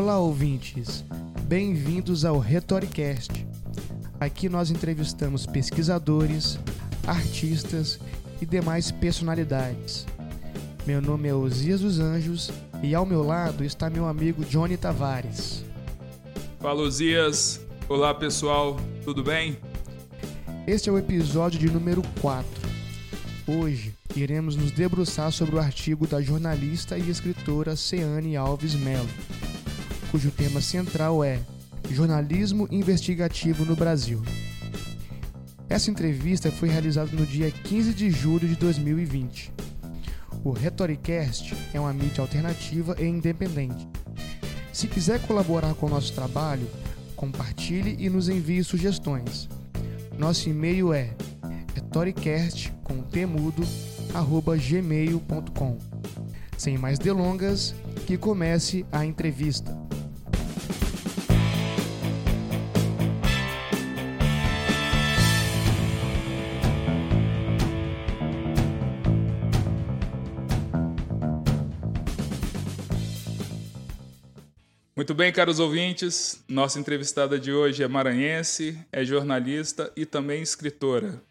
Olá, ouvintes! Bem-vindos ao Retoricast. Aqui nós entrevistamos pesquisadores, artistas e demais personalidades. Meu nome é Osias dos Anjos e ao meu lado está meu amigo Johnny Tavares. Fala, Osias! Olá, pessoal, tudo bem? Este é o episódio de número 4. Hoje iremos nos debruçar sobre o artigo da jornalista e escritora Ceane Alves Melo, cujo tema central é Jornalismo Investigativo no Brasil. Essa entrevista foi realizada no dia 15 de julho de 2020. O Retoricast é uma mídia alternativa e independente. Se quiser colaborar com o nosso trabalho, compartilhe e nos envie sugestões. Nosso e-mail é retoricast com temudo arroba gmail.com. Sem mais delongas, que comece a entrevista. Muito bem, caros ouvintes, nossa entrevistada de hoje é maranhense, é jornalista e também escritora.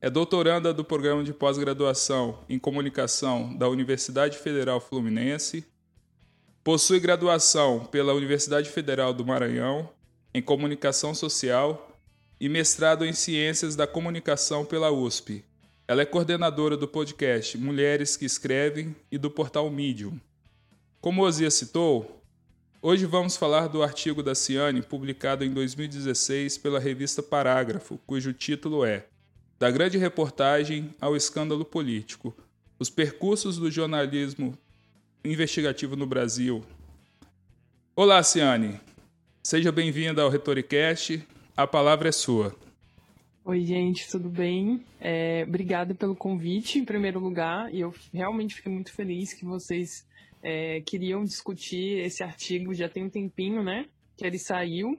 É doutoranda do programa de pós-graduação em comunicação da Universidade Federal Fluminense. Possui graduação pela Universidade Federal do Maranhão em comunicação social e mestrado em ciências da comunicação pela USP. Ela é coordenadora do podcast Mulheres que Escrevem e do portal Medium. Como Ozia citou, hoje vamos falar do artigo da Ciane publicado em 2016 pela revista Parágrafo, cujo título é da grande reportagem ao escândalo político, os percursos do jornalismo investigativo no Brasil. Olá, Ciane. Seja bem-vinda ao Retoricast. A palavra é sua. Oi, gente, tudo bem? É, obrigada pelo convite, em primeiro lugar, e eu realmente fiquei muito feliz que vocês é, queriam discutir esse artigo já tem um tempinho, né? Que ele saiu.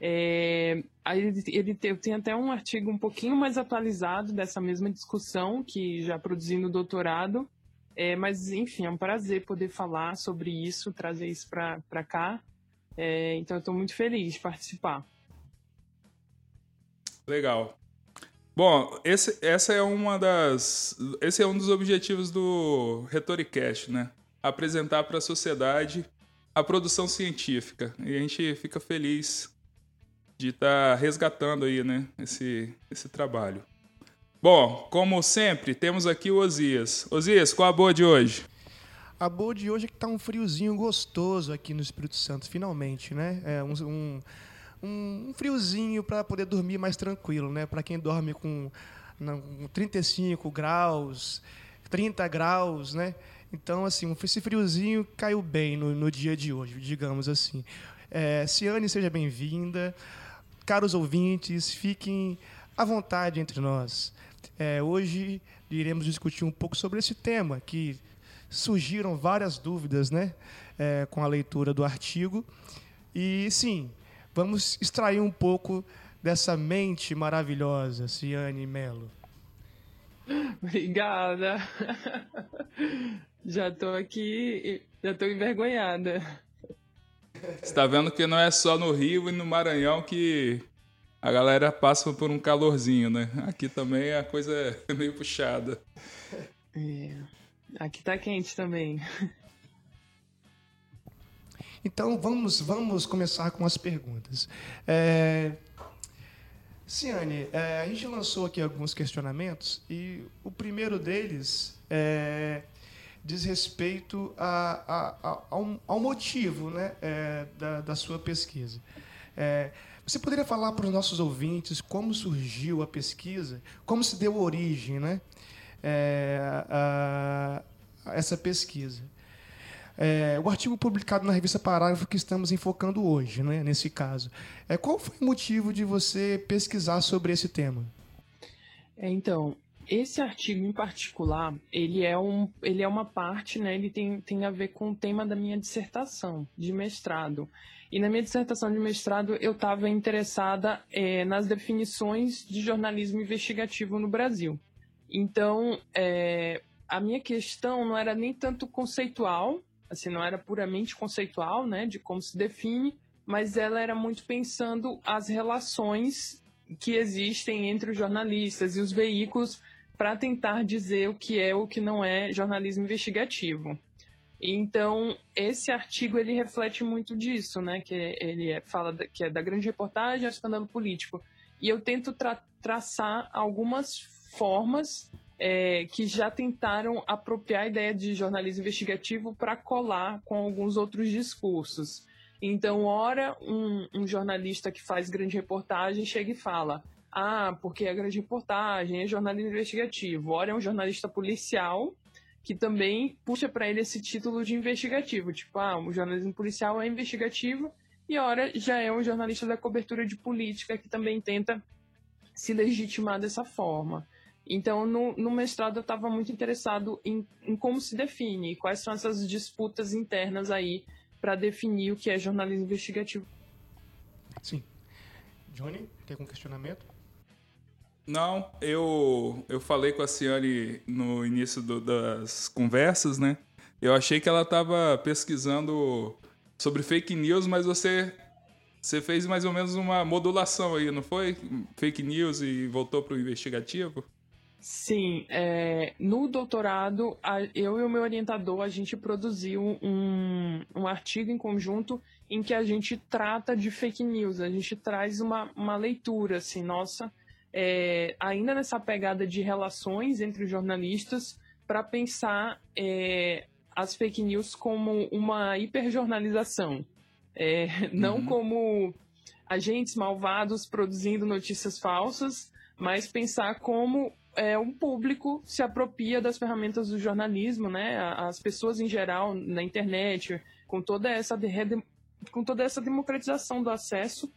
É, ele, ele tem, tem até um artigo um pouquinho mais atualizado dessa mesma discussão, que já produzi no doutorado. É, mas, enfim, é um prazer poder falar sobre isso, trazer isso para cá. É, então, eu estou muito feliz de participar. Legal. Bom, esse, essa é uma das, esse é um dos objetivos do Retoricast, né? Apresentar para a sociedade a produção científica. E a gente fica feliz de estar tá resgatando aí, né, esse, esse trabalho. Bom, como sempre, temos aqui o Osias. Osias, qual a boa de hoje? A boa de hoje é que tá um friozinho gostoso aqui no Espírito Santo, finalmente, né? É um, um, um friozinho para poder dormir mais tranquilo, né? Para quem dorme com não, 35 graus, 30 graus, né? Então, assim, esse friozinho caiu bem no, no dia de hoje, digamos assim. É, Ciane, seja bem-vinda. Caros ouvintes, fiquem à vontade entre nós. É, hoje iremos discutir um pouco sobre esse tema, que surgiram várias dúvidas né, é, com a leitura do artigo. E, sim, vamos extrair um pouco dessa mente maravilhosa, Ciane Melo. Obrigada. Já estou aqui, já estou envergonhada. Você está vendo que não é só no Rio e no Maranhão que a galera passa por um calorzinho, né? Aqui também a coisa é meio puxada. É. Aqui tá quente também. Então vamos, vamos começar com as perguntas. É... Ciane, é, a gente lançou aqui alguns questionamentos e o primeiro deles é diz respeito a, a, a, ao, ao, motivo né, é, da, da, sua pesquisa. É, você poderia falar para os nossos ouvintes como surgiu a pesquisa, como se deu origem né, é, a, a essa pesquisa? É, o artigo publicado na revista Parágrafo que estamos enfocando hoje, né, nesse caso. É, qual foi o motivo de você pesquisar sobre esse tema? É, então, esse artigo em particular, ele é, um, ele é uma parte, né, ele tem, tem a ver com o tema da minha dissertação de mestrado. E na minha dissertação de mestrado, eu estava interessada é, nas definições de jornalismo investigativo no Brasil. Então, é, a minha questão não era nem tanto conceitual, assim, não era puramente conceitual, né, de como se define, mas ela era muito pensando as relações que existem entre os jornalistas e os veículos para tentar dizer o que é o que não é jornalismo investigativo. Então, esse artigo ele reflete muito disso, né? Que ele é, fala da, que é da grande reportagem ao escândalo político. E eu tento tra traçar algumas formas é, que já tentaram apropriar a ideia de jornalismo investigativo para colar com alguns outros discursos. Então, ora, um, um, jornalista que faz grande reportagem chega e fala: ah, porque é grande reportagem, é jornalismo investigativo. Ora, é um jornalista policial que também puxa para ele esse título de investigativo. Tipo, ah, o jornalismo policial é investigativo. E ora, já é um jornalista da cobertura de política que também tenta se legitimar dessa forma. Então, no, no mestrado, eu estava muito interessado em, em, como se define, quais são essas disputas internas aí para definir o que é jornalismo investigativo. Sim. Johnny, tem algum questionamento? Não, eu, eu falei com a Ciane no início do, das conversas, né? Eu achei que ela estava pesquisando sobre fake news, mas você você fez mais ou menos uma modulação aí, não foi? Fake news e voltou para o investigativo? Sim, é, no doutorado, a, eu e o meu orientador, a gente produziu um, um artigo em conjunto em que a gente trata de fake news, a gente traz uma, uma leitura, assim, nossa, é, ainda nessa pegada de relações entre os jornalistas, para pensar é, as fake news como uma hiperjornalização, é, não uhum. como agentes malvados produzindo notícias falsas, mas pensar como é, um público se apropria das ferramentas do jornalismo, né? As pessoas em geral na internet, com toda essa com toda essa democratização do acesso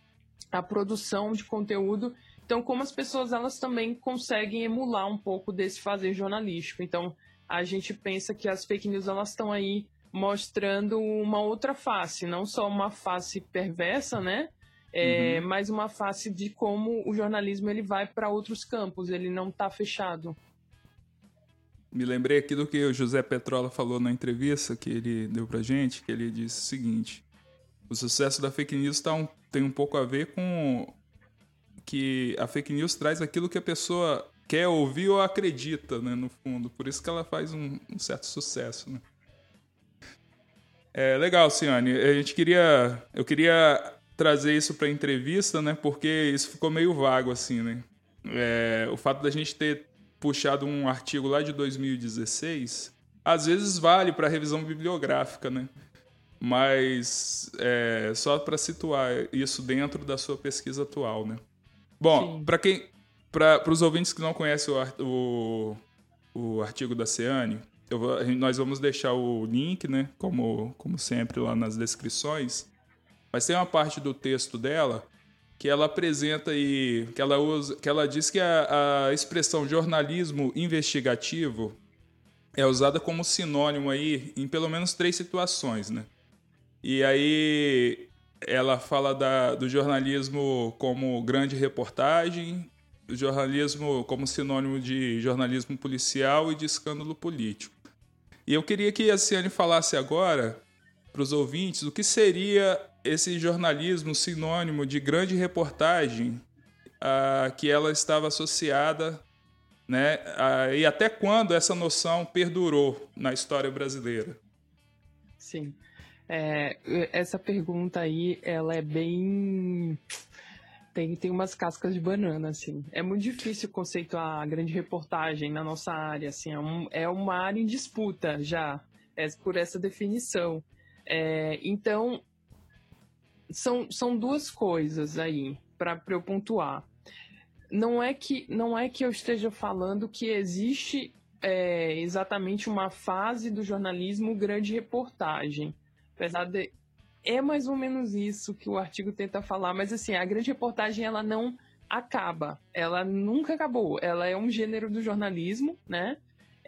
à produção de conteúdo. Então, como as pessoas elas também conseguem emular um pouco desse fazer jornalístico. Então, a gente pensa que as fake news elas estão aí mostrando uma outra face, não só uma face perversa, né? É, uhum. mas uma face de como o jornalismo ele vai para outros campos, ele não está fechado. Me lembrei aqui do que o José Petrola falou na entrevista que ele deu pra gente, que ele disse o seguinte: o sucesso da fake news tá um, tem um pouco a ver com que a fake news traz aquilo que a pessoa quer ouvir ou acredita, né, no fundo. Por isso que ela faz um, um certo sucesso, né? É legal, Ciane. A gente queria, eu queria trazer isso para entrevista, né? Porque isso ficou meio vago assim, né? É, o fato da gente ter puxado um artigo lá de 2016, às vezes vale para revisão bibliográfica, né? Mas é, só para situar isso dentro da sua pesquisa atual, né? Bom, para quem, para os ouvintes que não conhecem o, o, o artigo da Ceane, vou, nós vamos deixar o link, né? Como, como sempre lá nas descrições. Mas tem uma parte do texto dela que ela apresenta e que ela usa, que ela diz que a, a expressão jornalismo investigativo é usada como sinônimo aí em pelo menos três situações, né? E aí ela fala da, do jornalismo como grande reportagem, do jornalismo como sinônimo de jornalismo policial e de escândalo político. E eu queria que a Ciane falasse agora para os ouvintes o que seria esse jornalismo sinônimo de grande reportagem a que ela estava associada, né? e até quando essa noção perdurou na história brasileira? Sim. É, essa pergunta aí, ela é bem tem, tem umas cascas de banana, assim. É muito difícil conceituar a grande reportagem na nossa área, assim. É, um, é uma área em disputa já, é por essa definição. É, então, são, são duas coisas aí para eu pontuar. Não é que não é que eu esteja falando que existe é, exatamente uma fase do jornalismo grande reportagem, apesar de é mais ou menos isso que o artigo tenta falar, mas assim a grande reportagem ela não acaba, ela nunca acabou, ela é um gênero do jornalismo, né?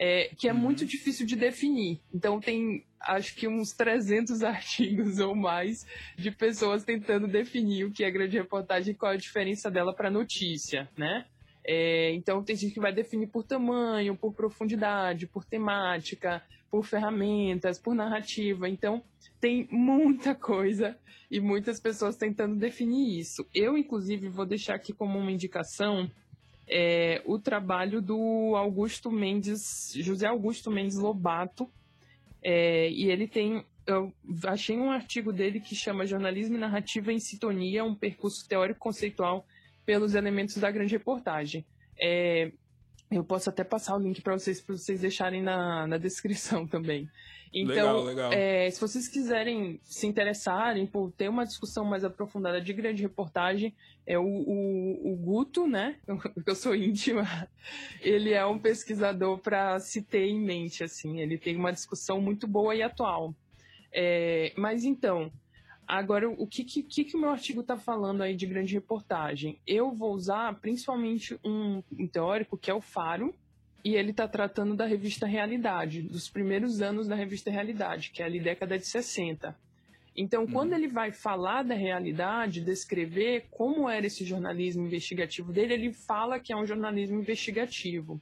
É, que é uhum. muito difícil de definir. Então tem acho que uns 300 artigos ou mais de pessoas tentando definir o que é grande reportagem e qual é a diferença dela para notícia, né? É, então tem gente que vai definir por tamanho, por profundidade, por temática, por ferramentas, por narrativa. Então, tem muita coisa e muitas pessoas tentando definir isso. Eu, inclusive, vou deixar aqui como uma indicação é, o trabalho do Augusto Mendes, José Augusto Mendes Lobato, é, e ele tem. Eu achei um artigo dele que chama Jornalismo e Narrativa em Sintonia, um percurso teórico conceitual pelos elementos da grande reportagem. É, eu posso até passar o link para vocês, para vocês deixarem na, na descrição também. Então, legal, legal. É, se vocês quiserem se interessarem por ter uma discussão mais aprofundada de grande reportagem, é o, o, o Guto, né? Eu sou íntima. Ele é um pesquisador para se ter em mente, assim. Ele tem uma discussão muito boa e atual. É, mas então, Agora, o que, que, que o meu artigo está falando aí de grande reportagem? Eu vou usar principalmente um, um teórico que é o Faro, e ele está tratando da revista Realidade, dos primeiros anos da revista Realidade, que é ali década de 60. Então, uhum. quando ele vai falar da realidade, descrever como era esse jornalismo investigativo dele, ele fala que é um jornalismo investigativo.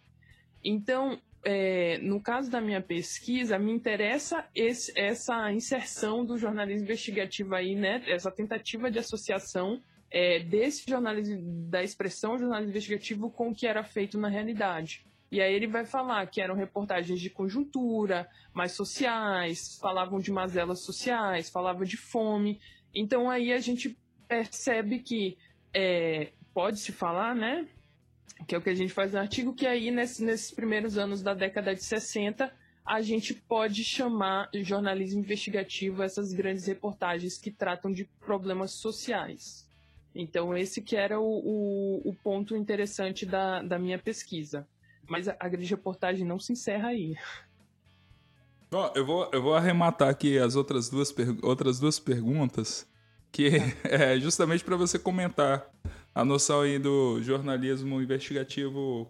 Então, é, no caso da minha pesquisa, me interessa esse, essa inserção do jornalismo investigativo aí, né? Essa tentativa de associação é, desse jornalismo, da expressão jornalismo investigativo com o que era feito na realidade. E aí ele vai falar que eram reportagens de conjuntura, mais sociais, falavam de mazelas sociais, falavam de fome. Então aí a gente percebe que é, pode-se falar, né? que é o que a gente faz no artigo, que aí nesse, nesses primeiros anos da década de 60 a gente pode chamar de jornalismo investigativo essas grandes reportagens que tratam de problemas sociais. Então esse que era o, o, o ponto interessante da, da minha pesquisa. Mas a, a grande reportagem não se encerra aí. Oh, eu, vou, eu vou arrematar aqui as outras duas, outras duas perguntas, que é justamente para você comentar a noção aí do jornalismo investigativo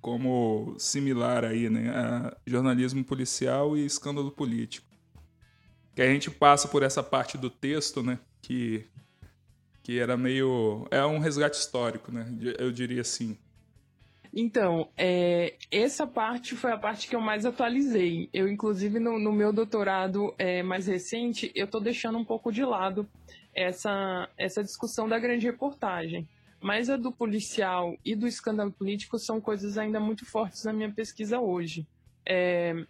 como similar aí, né? A jornalismo policial e escândalo político. Que a gente passa por essa parte do texto, né? Que, que era meio. É um resgate histórico, né? Eu diria assim. Então, é, essa parte foi a parte que eu mais atualizei. Eu, inclusive, no, no meu doutorado é, mais recente, eu estou deixando um pouco de lado essa, essa discussão da grande reportagem. Mas a do policial e do escândalo político são coisas ainda muito fortes na minha pesquisa hoje. É,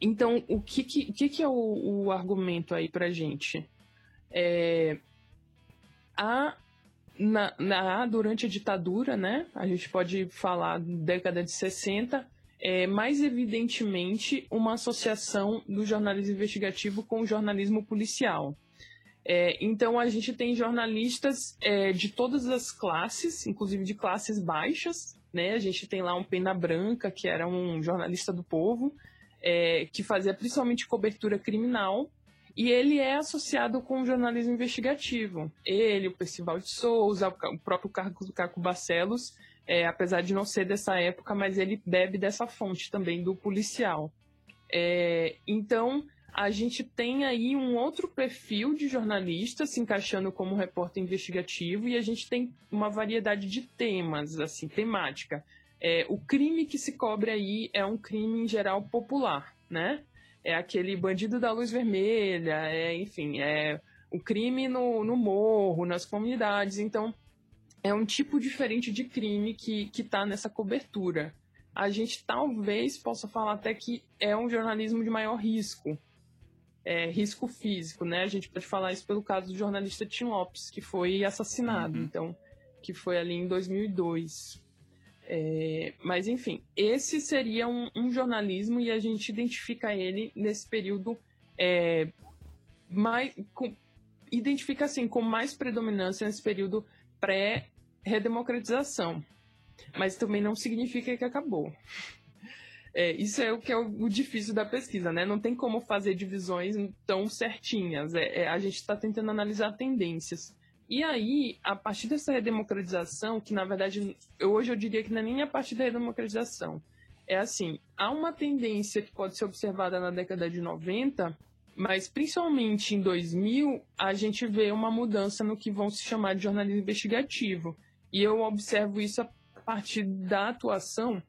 então, o que, que, que, que é o, o argumento aí para gente? É, a, na, na, durante a ditadura, né, a gente pode falar década de 60, é, mais evidentemente uma associação do jornalismo investigativo com o jornalismo policial. É, então a gente tem jornalistas é, de todas as classes, inclusive de classes baixas, né? A gente tem lá um Pena Branca, que era um jornalista do povo, é, que fazia principalmente cobertura criminal, e ele é associado com o jornalismo investigativo. Ele, o Percival de Souza, o próprio Caco Barcelos, é, apesar de não ser dessa época, mas ele bebe dessa fonte também do policial. É, então, a gente tem aí um outro perfil de jornalista se encaixando como repórter investigativo e a gente tem uma variedade de temas, assim, temática. É, o crime que se cobre aí é um crime em geral popular, né? É aquele bandido da luz vermelha, é, enfim, é o crime no, no morro, nas comunidades. Então, é um tipo diferente de crime que está nessa cobertura. A gente talvez possa falar até que é um jornalismo de maior risco, é, risco físico, né? A gente pode falar isso pelo caso do jornalista Tim Lopes, que foi assassinado, uhum. então, que foi ali em 2002. É, mas, enfim, esse seria um, um, jornalismo e a gente identifica ele nesse período é, mais. Com, identifica assim com mais predominância nesse período pré-redemocratização. Mas também não significa que acabou. É, isso é o que é o, o, difícil da pesquisa, né? Não tem como fazer divisões tão certinhas. É, é a gente está tentando analisar tendências. E aí, a partir dessa redemocratização, que na verdade, hoje eu diria que não é nem a partir da redemocratização, é assim, há uma tendência que pode ser observada na década de 90, mas principalmente em 2000, a gente vê uma mudança no que vão se chamar de jornalismo investigativo. E eu observo isso a partir da atuação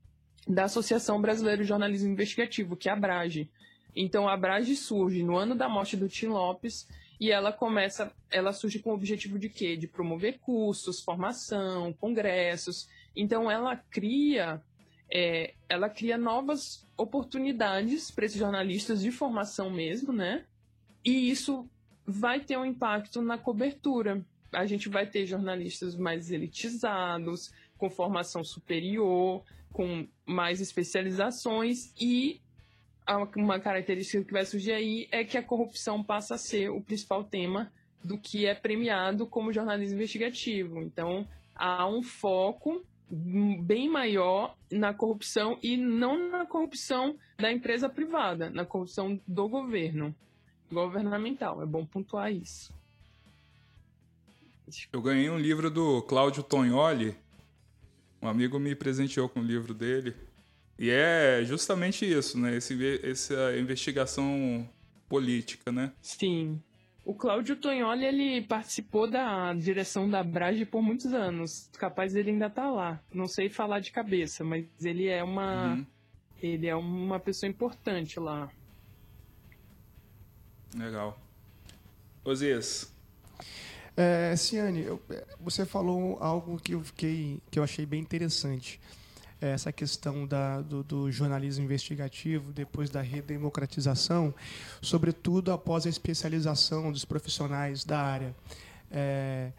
da Associação Brasileira de Jornalismo Investigativo, que é a Abrage. Então, a Abrage surge no ano da morte do Tim Lopes e ela começa, ela surge com o objetivo de quê? De promover cursos, formação, congressos. Então, ela cria, é, ela cria novas oportunidades para esses jornalistas de formação mesmo, né? E isso vai ter um impacto na cobertura. A gente vai ter jornalistas mais elitizados, com formação superior, com mais especializações e uma característica que vai surgir aí é que a corrupção passa a ser o principal tema do que é premiado como jornalismo investigativo. Então, há um foco bem maior na corrupção e não na corrupção da empresa privada, na corrupção do governo governamental. É bom pontuar isso. Eu ganhei um livro do Cláudio Tognoli. Um amigo me presenteou com o livro dele. E é justamente isso, né? Esse, essa investigação política, né? Sim. O Cláudio Tognoli, ele participou da direção da Brage por muitos anos. Capaz dele ainda tá lá. Não sei falar de cabeça, mas ele é uma... Uhum. Ele é uma pessoa importante lá. Legal. Osias. É, Ciane, você falou algo que eu fiquei, que eu achei bem interessante. É essa questão da, do, do, jornalismo investigativo depois da redemocratização, sobretudo após a especialização dos profissionais da área, é,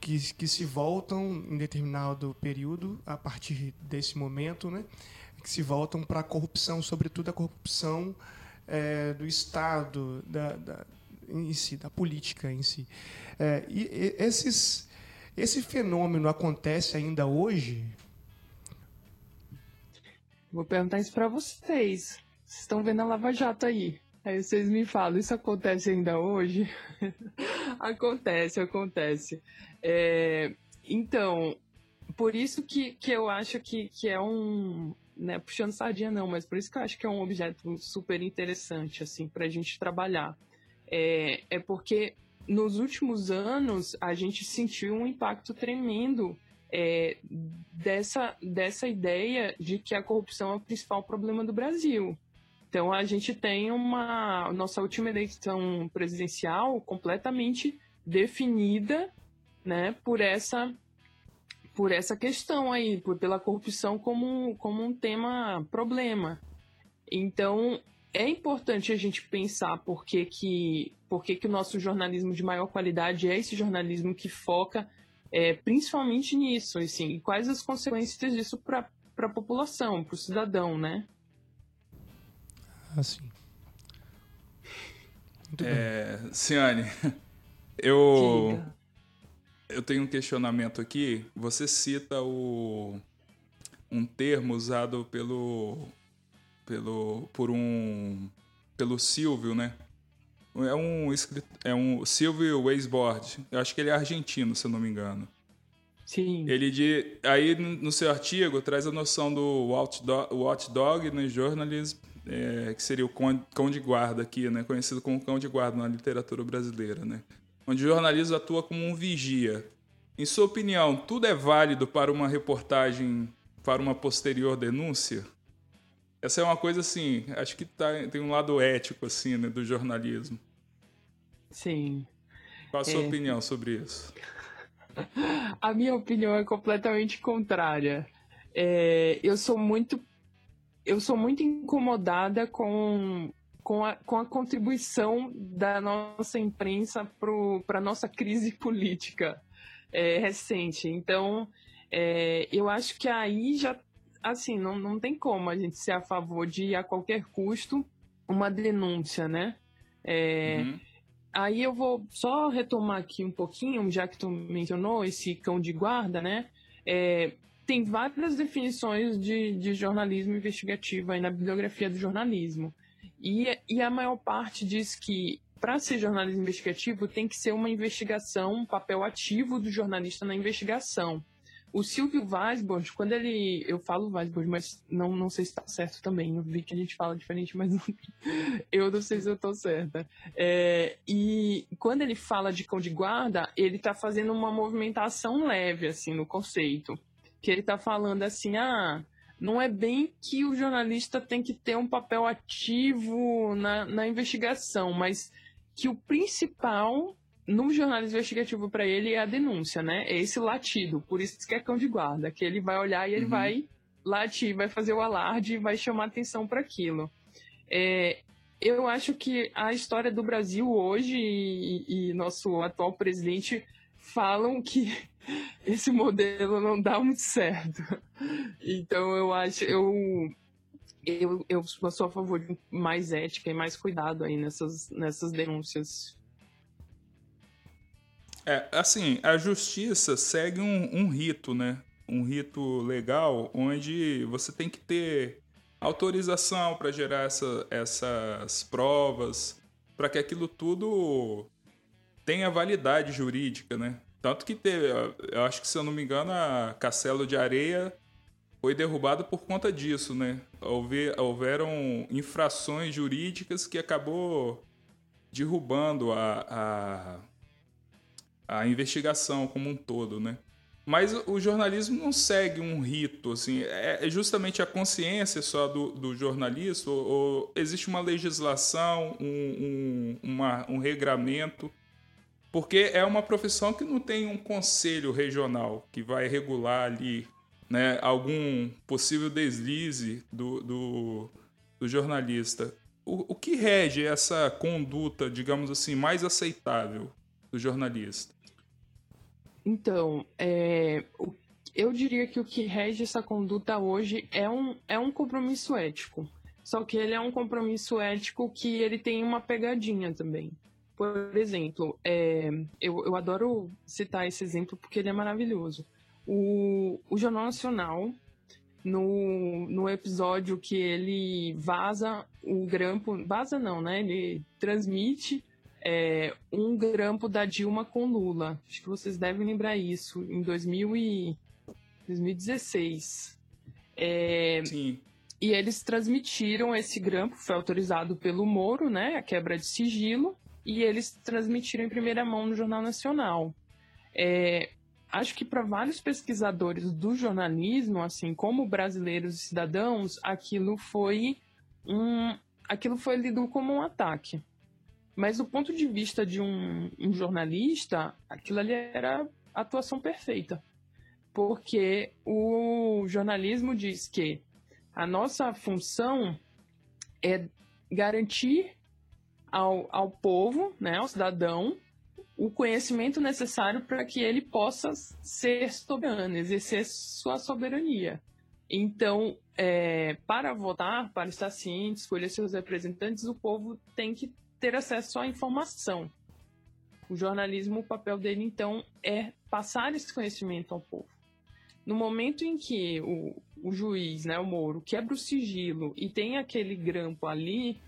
que, que se voltam em determinado período, a partir desse momento, né, que se voltam para a corrupção, sobretudo a corrupção é, do Estado, da, da, em si, da política em si. É, e, e esses, esse fenômeno acontece ainda hoje? Vou perguntar isso para vocês. Vocês estão vendo a Lava Jato aí. Aí vocês me falam, isso acontece ainda hoje? acontece, acontece. É, então, por isso que, que eu acho que, que é um, né, puxando sardinha não, mas por isso que eu acho que é um objeto super interessante, assim, para a gente trabalhar. É, é porque nos últimos anos a gente sentiu um impacto tremendo é, dessa, dessa ideia de que a corrupção é o principal problema do Brasil. Então a gente tem uma nossa última eleição presidencial completamente definida, né, por essa por essa questão aí, por, pela corrupção como, como um tema problema. Então, é importante a gente pensar por que, que, por que, que o nosso jornalismo de maior qualidade é esse jornalismo que foca é, principalmente nisso, assim, e quais as consequências disso para a população, para o cidadão, né? Assim. Muito é, bem. Ciane, eu... Diga eu tenho um questionamento aqui. Você cita o, um termo usado pelo, pelo, por um, pelo Silvio, né? É um, é um Silvio Weisbord. Eu acho que ele é argentino, se eu não me engano. Sim. Ele de, aí no seu artigo traz a noção do watchdog, watchdog no jornalismo, é, que seria o cão de guarda aqui, né? Conhecido como cão de guarda na literatura brasileira, né? onde o jornalismo atua como um vigia. Em sua opinião, tudo é válido para uma reportagem, para uma posterior denúncia? Essa é uma coisa assim, acho que tá, tem um lado ético assim, né, do jornalismo. Sim. Qual a sua é... opinião sobre isso? A minha opinião é completamente contrária. É, eu sou muito eu sou muito incomodada com com a, com a contribuição da nossa imprensa para a nossa crise política é, recente. Então, é, eu acho que aí já, assim, não, não tem como a gente ser a favor de, a qualquer custo, uma denúncia, né? É, uhum. Aí eu vou só retomar aqui um pouquinho, já que tu mencionou esse cão de guarda, né? É, tem várias definições de, de jornalismo investigativo aí na bibliografia do jornalismo. E, e a maior parte diz que para ser jornalismo investigativo tem que ser uma investigação, um papel ativo do jornalista na investigação. O Silvio Weisbord, quando ele. Eu falo Weisbord, mas não, não sei se está certo também. Eu vi que a gente fala diferente, mas não, eu não sei se eu estou certa. É, e quando ele fala de cão de guarda, ele está fazendo uma movimentação leve, assim, no conceito. Que ele está falando assim, ah, não é bem que o jornalista tem que ter um papel ativo na, na investigação, mas que o principal no jornalismo investigativo para ele é a denúncia, né? É esse latido. Por isso que é cão de guarda, que ele vai olhar e ele uhum. vai latir, vai fazer o alarde, vai chamar atenção para aquilo. É, eu acho que a história do Brasil hoje e, e nosso atual presidente falam que esse modelo não dá muito certo. Então eu acho, eu eu, eu sou a favor de mais ética e mais cuidado aí nessas, nessas denúncias. É, assim, a justiça segue um, um rito, né? Um rito legal onde você tem que ter autorização para gerar essa, essas provas, para que aquilo tudo tenha validade jurídica, né? Tanto que teve, eu acho que se eu não me engano, a Castelo de Areia foi derrubada por conta disso, né? Houve, houveram infrações jurídicas que acabou derrubando a, a, a investigação como um todo, né? Mas o jornalismo não segue um rito, assim, é, é justamente a consciência só do, do jornalista, ou, ou, existe uma legislação, um, um, uma, um regramento porque é uma profissão que não tem um conselho regional que vai regular ali né, algum possível deslize do, do, do jornalista. O, o que rege essa conduta, digamos assim, mais aceitável do jornalista? Então, é, eu diria que o que rege essa conduta hoje é um, é um compromisso ético. Só que ele é um compromisso ético que ele tem uma pegadinha também. Por exemplo, é, eu, eu adoro citar esse exemplo porque ele é maravilhoso. O, o Jornal Nacional, no, no episódio que ele vaza o grampo, vaza não, né? Ele transmite é, um grampo da Dilma com Lula. Acho que vocês devem lembrar isso, em 2000 e, 2016. É, Sim. E eles transmitiram esse grampo, foi autorizado pelo Moro, né? A quebra de sigilo e eles transmitiram em primeira mão no Jornal Nacional. É, acho que para vários pesquisadores do jornalismo, assim como brasileiros e cidadãos, aquilo foi um, aquilo foi lido como um ataque. Mas do ponto de vista de um, um jornalista, aquilo ali era atuação perfeita. Porque o jornalismo diz que a nossa função é garantir ao, ao povo, né, ao cidadão, o conhecimento necessário para que ele possa ser soberano, exercer sua soberania. Então, é, para votar, para estar ciente, escolher seus representantes, o povo tem que ter acesso à informação. O jornalismo, o papel dele, então, é passar esse conhecimento ao povo. No momento em que o, o juiz, né, o Moro, quebra o sigilo e tem aquele grampo ali,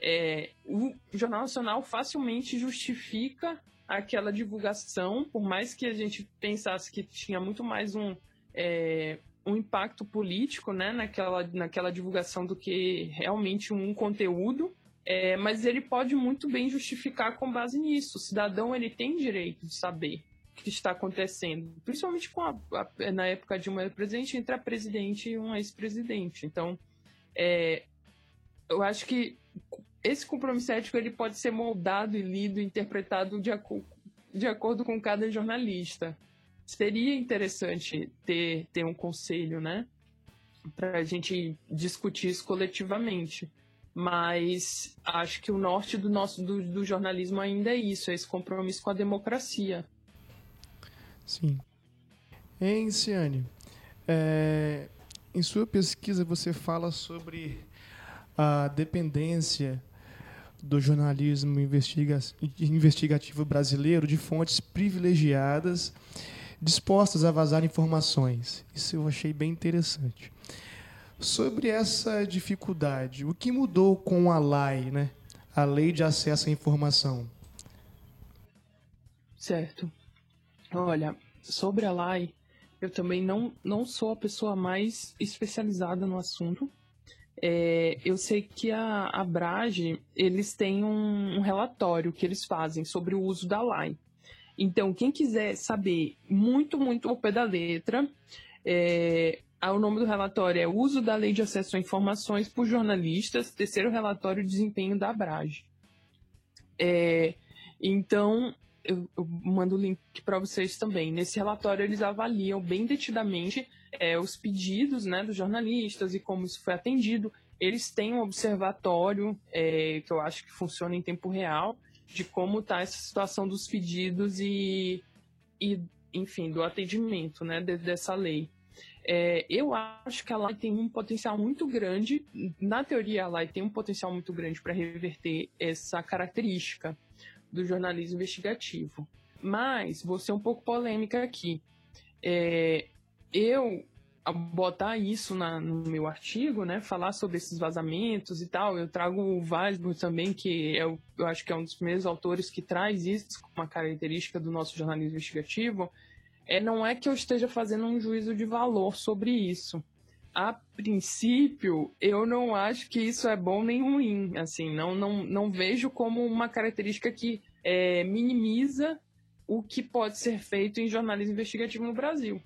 é, o Jornal Nacional facilmente justifica aquela divulgação, por mais que a gente pensasse que tinha muito mais um, é, um impacto político né, naquela, naquela divulgação do que realmente um conteúdo, é, mas ele pode muito bem justificar com base nisso. O cidadão ele tem direito de saber o que está acontecendo, principalmente com a, a, na época de uma presidente entre a presidente e um ex-presidente. Então, é, eu acho que esse compromisso ético ele pode ser moldado e lido, interpretado de, aco de acordo com cada jornalista. Seria interessante ter, ter um conselho, né? Para a gente discutir isso coletivamente. Mas acho que o norte do nosso do, do jornalismo ainda é isso, é esse compromisso com a democracia. Sim. Hein, Ciane? É, em sua pesquisa você fala sobre a dependência do jornalismo investiga investigativo brasileiro de fontes privilegiadas dispostas a vazar informações. Isso eu achei bem interessante. Sobre essa dificuldade, o que mudou com a LAI, né? a Lei de Acesso à Informação? Certo. Olha, sobre a LAI, eu também não, não sou a pessoa mais especializada no assunto, é, eu sei que a, a Brage, eles têm um, um, relatório que eles fazem sobre o uso da LAI. Então, quem quiser saber muito, muito ao pé da letra, é, o nome do relatório é Uso da Lei de Acesso a Informações por Jornalistas, terceiro relatório de desempenho da Abrage. É, então, eu, eu, mando o link para vocês também. Nesse relatório, eles avaliam bem detidamente é, os pedidos né, dos jornalistas e como isso foi atendido. Eles têm um observatório é, que eu acho que funciona em tempo real de como está essa situação dos pedidos e, e, enfim, do atendimento né, dessa lei. É, eu acho que a LAI tem um potencial muito grande, na teoria, a LAI tem um potencial muito grande para reverter essa característica do jornalismo investigativo. Mas vou ser um pouco polêmica aqui. É, eu botar isso na, no meu artigo, né, falar sobre esses vazamentos e tal, eu trago o Weisburg também, que é, eu acho que é um dos primeiros autores que traz isso como uma característica do nosso jornalismo investigativo, é, não é que eu esteja fazendo um juízo de valor sobre isso. A princípio, eu não acho que isso é bom nem ruim. Assim, não, não, não vejo como uma característica que é, minimiza o que pode ser feito em jornalismo investigativo no Brasil.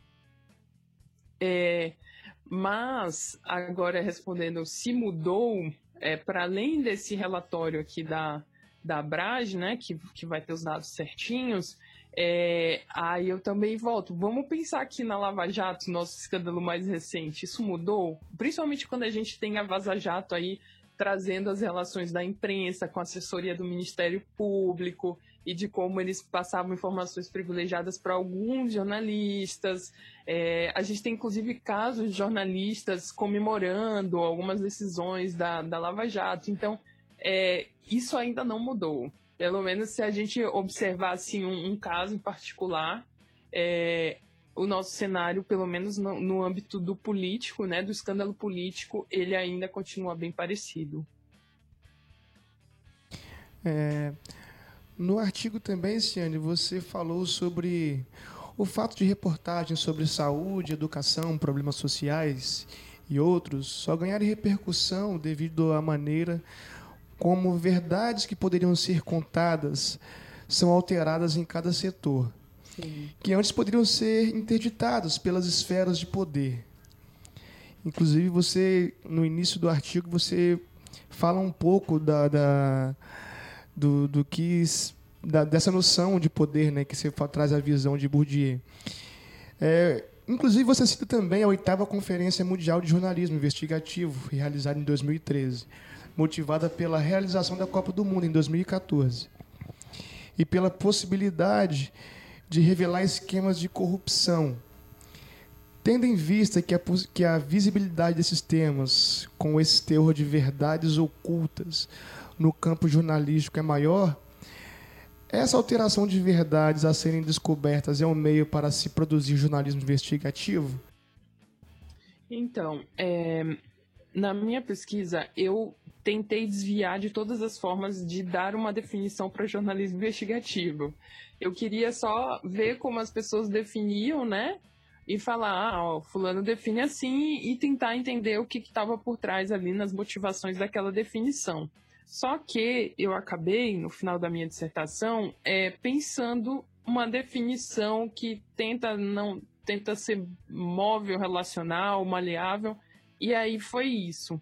É, mas, agora respondendo se mudou, é, para além desse relatório aqui da, da Brage, né, que, que vai ter os dados certinhos, é, aí eu também volto. Vamos pensar aqui na Lava Jato, nosso escândalo mais recente. Isso mudou? Principalmente quando a gente tem a Vaza Jato aí trazendo as relações da imprensa com a assessoria do Ministério Público e de como eles passavam informações privilegiadas para alguns jornalistas. É, a gente tem, inclusive, casos de jornalistas comemorando algumas decisões da, da Lava Jato. Então, é, isso ainda não mudou. Pelo menos se a gente observar assim, um, um caso em particular, é, o nosso cenário, pelo menos no, no, âmbito do político, né, do escândalo político, ele ainda continua bem parecido. É, no artigo também, Ciane, você falou sobre o fato de reportagens sobre saúde, educação, problemas sociais e outros só ganharem repercussão devido à maneira como verdades que poderiam ser contadas são alteradas em cada setor, Sim. que antes poderiam ser interditadas pelas esferas de poder. Inclusive, você, no início do artigo, você fala um pouco da, da do, do que da, dessa noção de poder, né, que você traz a visão de Bourdieu. É, inclusive, você cita também a oitava Conferência Mundial de Jornalismo Investigativo, realizada em 2013 motivada pela realização da Copa do Mundo em 2014 e pela possibilidade de revelar esquemas de corrupção. Tendo em vista que a, que a visibilidade desses temas, com esse teor de verdades ocultas no campo jornalístico é maior, essa alteração de verdades a serem descobertas é um meio para se produzir jornalismo investigativo? Então, é, na minha pesquisa, eu tentei desviar de todas as formas de dar uma definição para jornalismo investigativo. Eu queria só ver como as pessoas definiam, né? E falar, ah, ó, fulano define assim e tentar entender o que estava por trás ali nas motivações daquela definição. Só que eu acabei, no final da minha dissertação, é, pensando uma definição que tenta não tenta ser móvel, relacional, maleável, e aí foi isso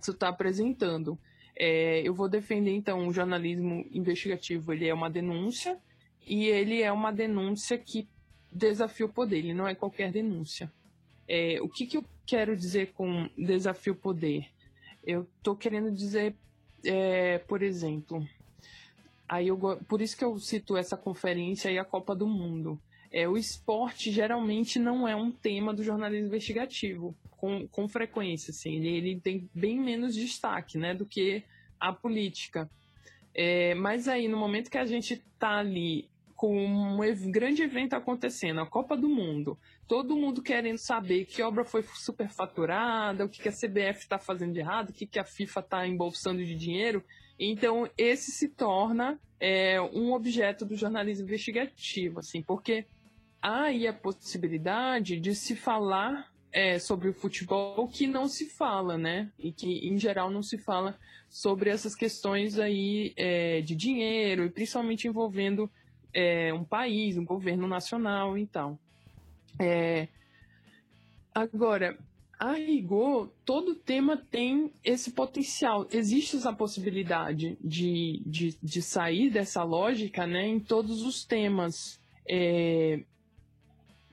você está apresentando. É, eu vou defender, então, o jornalismo investigativo. Ele é uma denúncia e ele é uma denúncia que desafia o poder. Ele não é qualquer denúncia. É, o que, que eu quero dizer com desafio poder? Eu estou querendo dizer, é, por exemplo, aí eu, por isso que eu cito essa conferência e a Copa do Mundo. É, o esporte geralmente não é um tema do jornalismo investigativo com, com frequência, assim, ele, ele, tem bem menos destaque, né, do que a política. É, mas aí, no momento que a gente está ali com um grande evento acontecendo, a Copa do Mundo, todo mundo querendo saber que obra foi superfaturada, o que, que a CBF está fazendo de errado, o que, que a FIFA está embolsando de dinheiro, então esse se torna é, um objeto do jornalismo investigativo, assim, porque há aí a possibilidade de se falar é, sobre o futebol que não se fala, né? E que, em geral, não se fala sobre essas questões aí é, de dinheiro, e principalmente envolvendo é, um país, um governo nacional e tal. É, Agora, a rigor, todo tema tem esse potencial. Existe essa possibilidade de, de, de sair dessa lógica né, em todos os temas. É...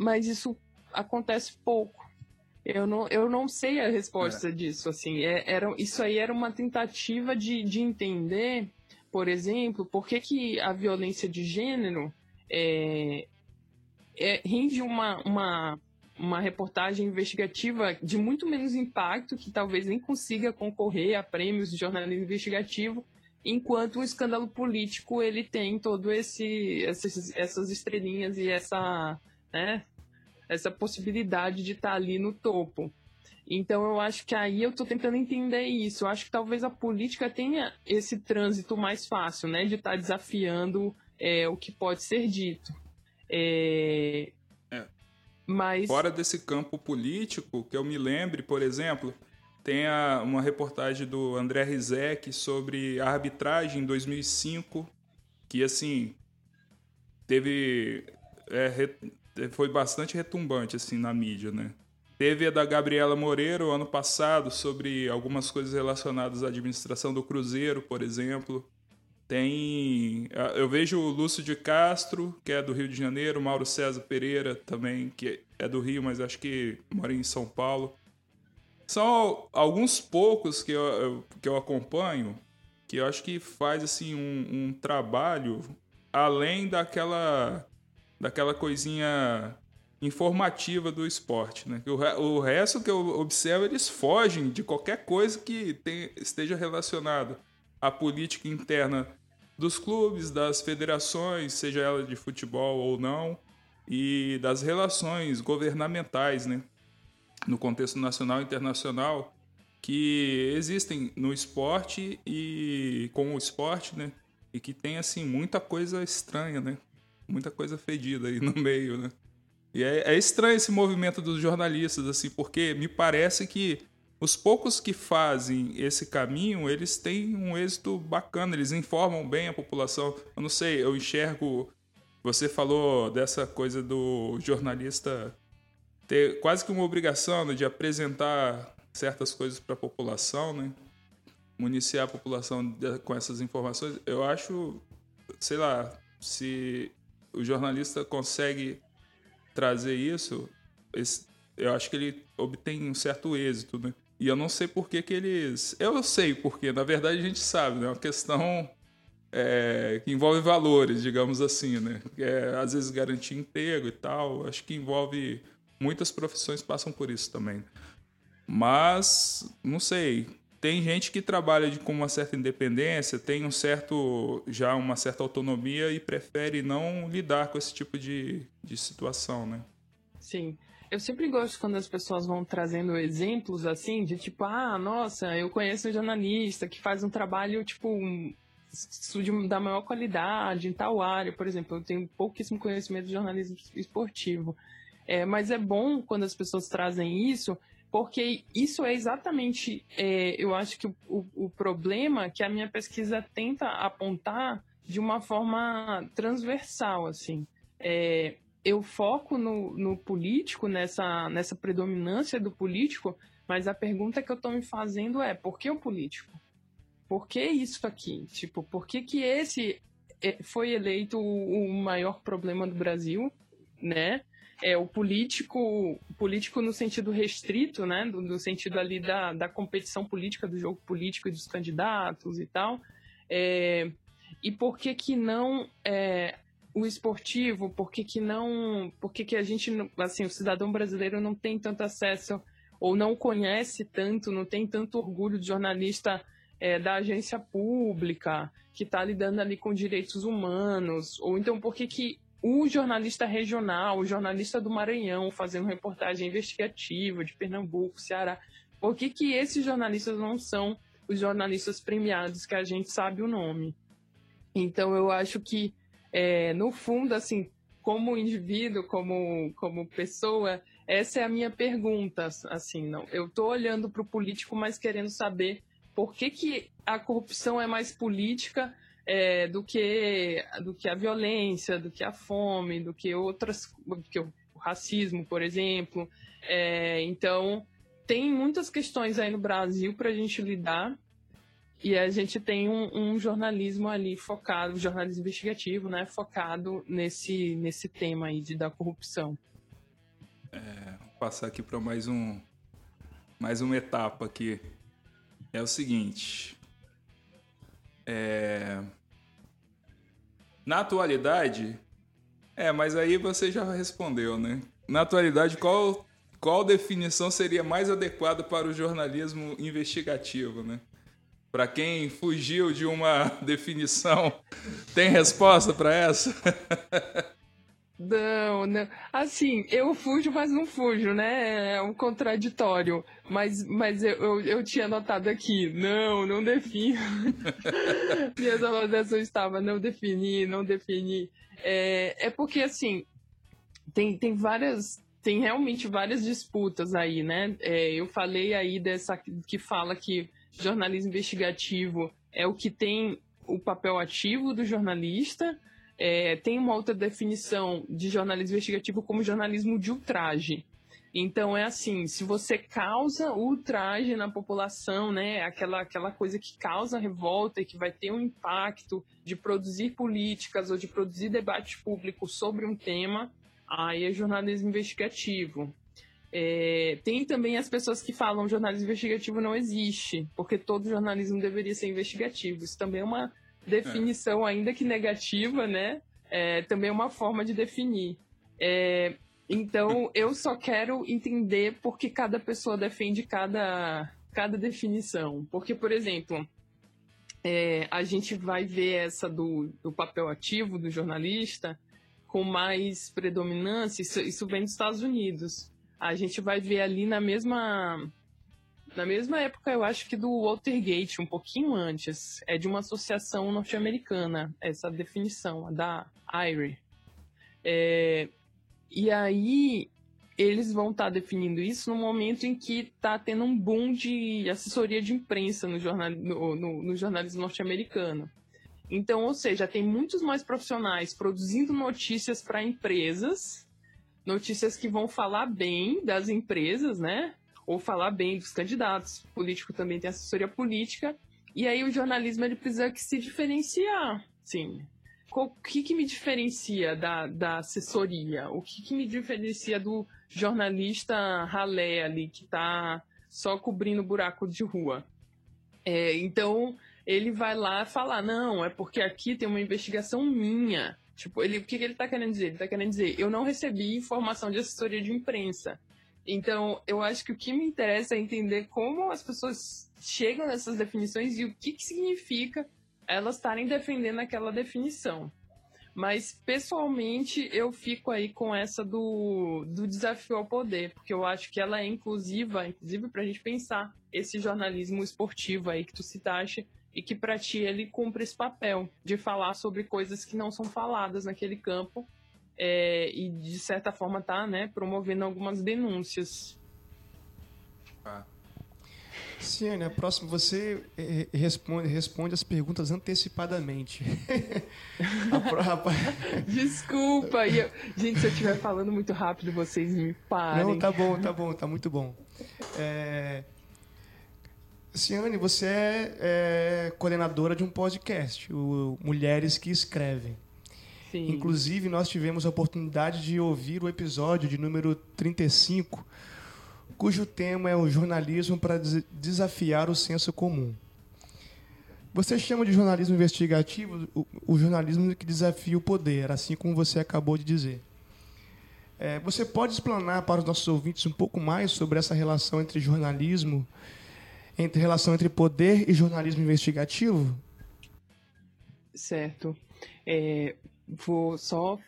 Mas isso acontece pouco. Eu não, eu não sei a resposta é. disso. Assim, é, era, isso aí era uma tentativa de, de entender, por exemplo, por que, que a violência de gênero é, é, rende uma, uma uma reportagem investigativa de muito menos impacto, que talvez nem consiga concorrer a prêmios de jornalismo investigativo, enquanto o escândalo político ele tem todo esse essas, essas estrelinhas e essa né, essa possibilidade de estar tá ali no topo. Então eu acho que aí eu estou tentando entender isso. Eu acho que talvez a política tenha esse trânsito mais fácil, né, de estar tá desafiando é, o que pode ser dito. É, mas... Fora desse campo político, que eu me lembre, por exemplo, tem a, uma reportagem do André Rizek sobre a arbitragem em 2005, que, assim, teve... É, foi bastante retumbante, assim, na mídia, né? Teve a da Gabriela Moreira ano passado sobre algumas coisas relacionadas à administração do Cruzeiro, por exemplo. Tem. Eu vejo o Lúcio de Castro, que é do Rio de Janeiro, Mauro César Pereira também, que é do Rio, mas acho que mora em São Paulo. São alguns poucos que eu, que eu acompanho que eu acho que faz assim um, um trabalho além daquela daquela coisinha informativa do esporte, né? O, o resto que eu observo eles fogem de qualquer coisa que esteja relacionado à política interna dos clubes, das federações, seja ela de futebol ou não, e das relações governamentais, né, no contexto nacional e internacional, que existem no esporte e com o esporte, né, e que tem assim muita coisa estranha, né, muita coisa fedida aí no meio, né. E é, é estranho esse movimento dos jornalistas, assim, porque me parece que os poucos que fazem esse caminho, eles têm um êxito bacana, eles informam bem a população. Eu não sei, eu enxergo. Você falou dessa coisa do jornalista ter quase que uma obrigação né, de apresentar certas coisas para a população, né? Municiar a população com essas informações. Eu acho, sei lá, se o jornalista consegue trazer isso, eu acho que ele obtém um certo êxito, né? E eu não sei por que, que eles. Eu sei porque, na verdade a gente sabe, né? É uma questão é, que envolve valores, digamos assim, né? É, às vezes garantir emprego e tal. Acho que envolve. Muitas profissões passam por isso também. Mas, não sei. Tem gente que trabalha de, com uma certa independência, tem um certo. já uma certa autonomia e prefere não lidar com esse tipo de, de situação, né? Sim. Eu sempre gosto quando as pessoas vão trazendo exemplos assim, de tipo, ah, nossa, eu conheço um jornalista que faz um trabalho, tipo, um, da maior qualidade em tal área, por exemplo. Eu tenho pouquíssimo conhecimento de jornalismo esportivo. É, mas é bom quando as pessoas trazem isso, porque isso é exatamente, é, eu acho que o, o, o problema que a minha pesquisa tenta apontar de uma forma transversal, assim. É, eu foco no, no político, nessa, nessa predominância do político, mas a pergunta que eu estou me fazendo é: por que o político? Por que isso aqui? Tipo, por que, que esse é, foi eleito o maior problema do Brasil, né? É o político, político no sentido restrito, né? No sentido ali da, da competição política, do jogo político e dos candidatos e tal. É, e por que que não é, o esportivo, por que, que não. Por que, que a gente, assim, o cidadão brasileiro não tem tanto acesso ou não conhece tanto, não tem tanto orgulho de jornalista é, da agência pública que está lidando ali com direitos humanos, ou então por que, que o jornalista regional, o jornalista do Maranhão fazendo reportagem investigativa de Pernambuco, Ceará, por que, que esses jornalistas não são os jornalistas premiados que a gente sabe o nome? Então eu acho que é, no fundo, assim, como indivíduo, como, como pessoa, essa é a minha pergunta, assim, não. Eu estou olhando para o político, mas querendo saber por que, que a corrupção é mais política é, do, que, do que a violência, do que a fome, do que outras, do que o racismo, por exemplo. É, então, tem muitas questões aí no Brasil para a gente lidar e a gente tem um, um, jornalismo ali focado, jornalismo investigativo, né, focado nesse, nesse tema aí de, da corrupção. É, vou passar aqui para mais um mais uma etapa aqui. É o seguinte. É... Na atualidade, é, mas aí você já respondeu, né? Na atualidade, qual qual definição seria mais adequada para o jornalismo investigativo, né? Para quem fugiu de uma definição, tem resposta para essa? Não, não. Assim, eu fujo, mas não fujo, né? É um contraditório. Mas, mas eu, eu, eu tinha notado aqui, não, não defino. Minhas anotações estavam, não defini, não defini. É, é porque, assim, tem, tem várias. Tem realmente várias disputas aí, né? É, eu falei aí dessa que fala que jornalismo investigativo é o que tem o papel ativo do jornalista. É, tem uma outra definição de jornalismo investigativo como jornalismo de ultraje. Então é assim, se você causa ultraje na população, né, aquela, aquela coisa que causa revolta e que vai ter um impacto de produzir políticas ou de produzir debate público sobre um tema, aí é jornalismo investigativo. É, tem também as pessoas que falam jornalismo investigativo não existe, porque todo jornalismo deveria ser investigativo. Isso também é uma definição, ainda que negativa, né? É, também é uma forma de definir. É, então, eu só quero entender por que cada pessoa defende cada, cada definição. Porque, por exemplo, é, a gente vai ver essa do, do papel ativo do jornalista com mais predominância, isso, isso vem dos Estados Unidos a gente vai ver ali na mesma na mesma época, eu acho que do Watergate, um pouquinho antes, é de uma associação norte-americana, essa definição, da IRI. É, e aí, eles vão estar tá definindo isso no momento em que está tendo um boom de assessoria de imprensa no, jornal, no, no, no jornalismo norte-americano. Então, ou seja, tem muitos mais profissionais produzindo notícias para empresas notícias que vão falar bem das empresas, né? Ou falar bem dos candidatos. O político também tem assessoria política. E aí o jornalismo ele precisa que se diferenciar, sim. O que, que me diferencia da, da assessoria? O que, que me diferencia do jornalista ralé ali que está só cobrindo buraco de rua? É, então ele vai lá falar, não, é porque aqui tem uma investigação minha. Tipo, ele, o que, que ele está querendo dizer? Ele está querendo dizer, eu não recebi informação de assessoria de imprensa. Então, eu acho que o que me interessa é entender como as pessoas chegam nessas definições e o que, que significa elas estarem defendendo aquela definição. Mas, pessoalmente, eu fico aí com essa do, do desafio ao poder, porque eu acho que ela é inclusiva, inclusive para a gente pensar esse jornalismo esportivo aí que tu citaste, e que para ti ele cumpre esse papel de falar sobre coisas que não são faladas naquele campo é, e de certa forma tá né, promovendo algumas denúncias. Ah. Ciane, a próxima você é, responde, responde as perguntas antecipadamente. Desculpa, eu... gente, se eu estiver falando muito rápido, vocês me parem. Não, tá bom, tá bom, tá muito bom. É... Ciane, você é, é, coordenadora de um podcast, o Mulheres que Escrevem. Sim. Inclusive, nós tivemos a oportunidade de ouvir o episódio de número 35, cujo tema é o jornalismo para desafiar o senso comum. Você chama de jornalismo investigativo o, o jornalismo que desafia o poder, assim como você acabou de dizer. É, você pode explanar para os nossos ouvintes um pouco mais sobre essa relação entre jornalismo e entre relação entre poder e jornalismo investigativo? Certo. É, vou só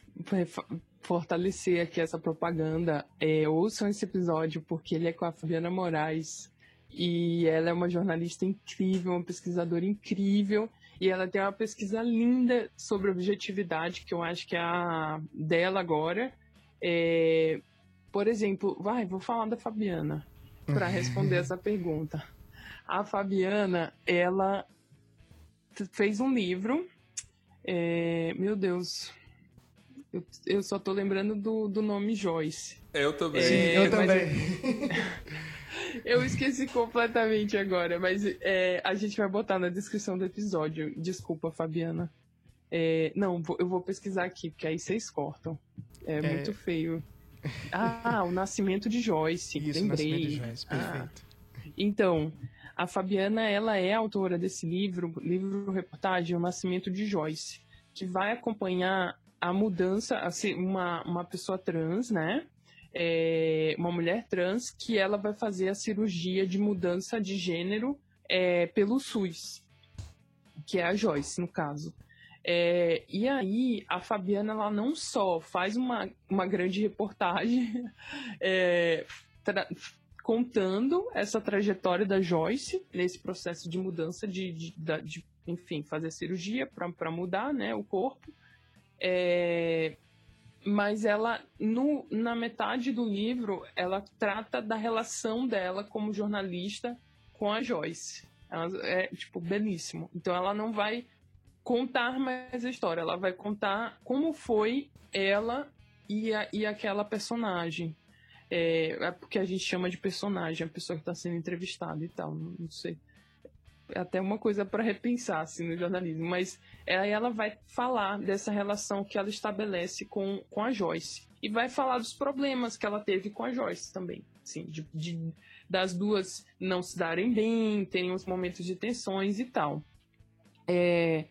fortalecer aqui essa propaganda. É, ouçam esse episódio porque ele é com a Fabiana Moraes e ela é uma jornalista incrível, uma pesquisadora incrível e ela tem uma pesquisa linda sobre objetividade que eu acho que é a dela agora. É, por exemplo, vai, vou falar da Fabiana para responder essa pergunta. A Fabiana, ela fez um livro. É, meu Deus. Eu, eu só tô lembrando do, do nome Joyce. Eu também. Sim, eu também. Eu esqueci completamente agora, mas é, a gente vai botar na descrição do episódio. Desculpa, Fabiana. É, não, eu vou pesquisar aqui, porque aí vocês cortam. É, é... muito feio. Ah, o Nascimento de Joyce. Isso, lembrei. Nascimento de Joyce, ah. perfeito. Ah, então, a Fabiana, ela é autora desse livro, livro-reportagem, O Nascimento de Joyce, que vai acompanhar a mudança, assim, uma, uma pessoa trans, né? É, uma mulher trans que ela vai fazer a cirurgia de mudança de gênero é, pelo SUS, que é a Joyce, no caso. É, e aí, a Fabiana, ela não só faz uma, uma grande reportagem é, contando essa trajetória da Joyce nesse processo de mudança de, de, de, de enfim, fazer cirurgia para mudar né, o corpo. É, mas ela, no, na metade do livro, ela trata da relação dela como jornalista com a Joyce. Ela é, tipo, belíssimo. Então ela não vai contar mais a história, ela vai contar como foi ela e, a, e aquela personagem. É, é porque a gente chama de personagem, a pessoa que está sendo entrevistada e tal, não, não sei. É até uma coisa para repensar assim, no jornalismo, mas aí ela vai falar dessa relação que ela estabelece com, com a Joyce e vai falar dos problemas que ela teve com a Joyce também, assim, de, de das duas não se darem bem, terem uns momentos de tensões e tal. É,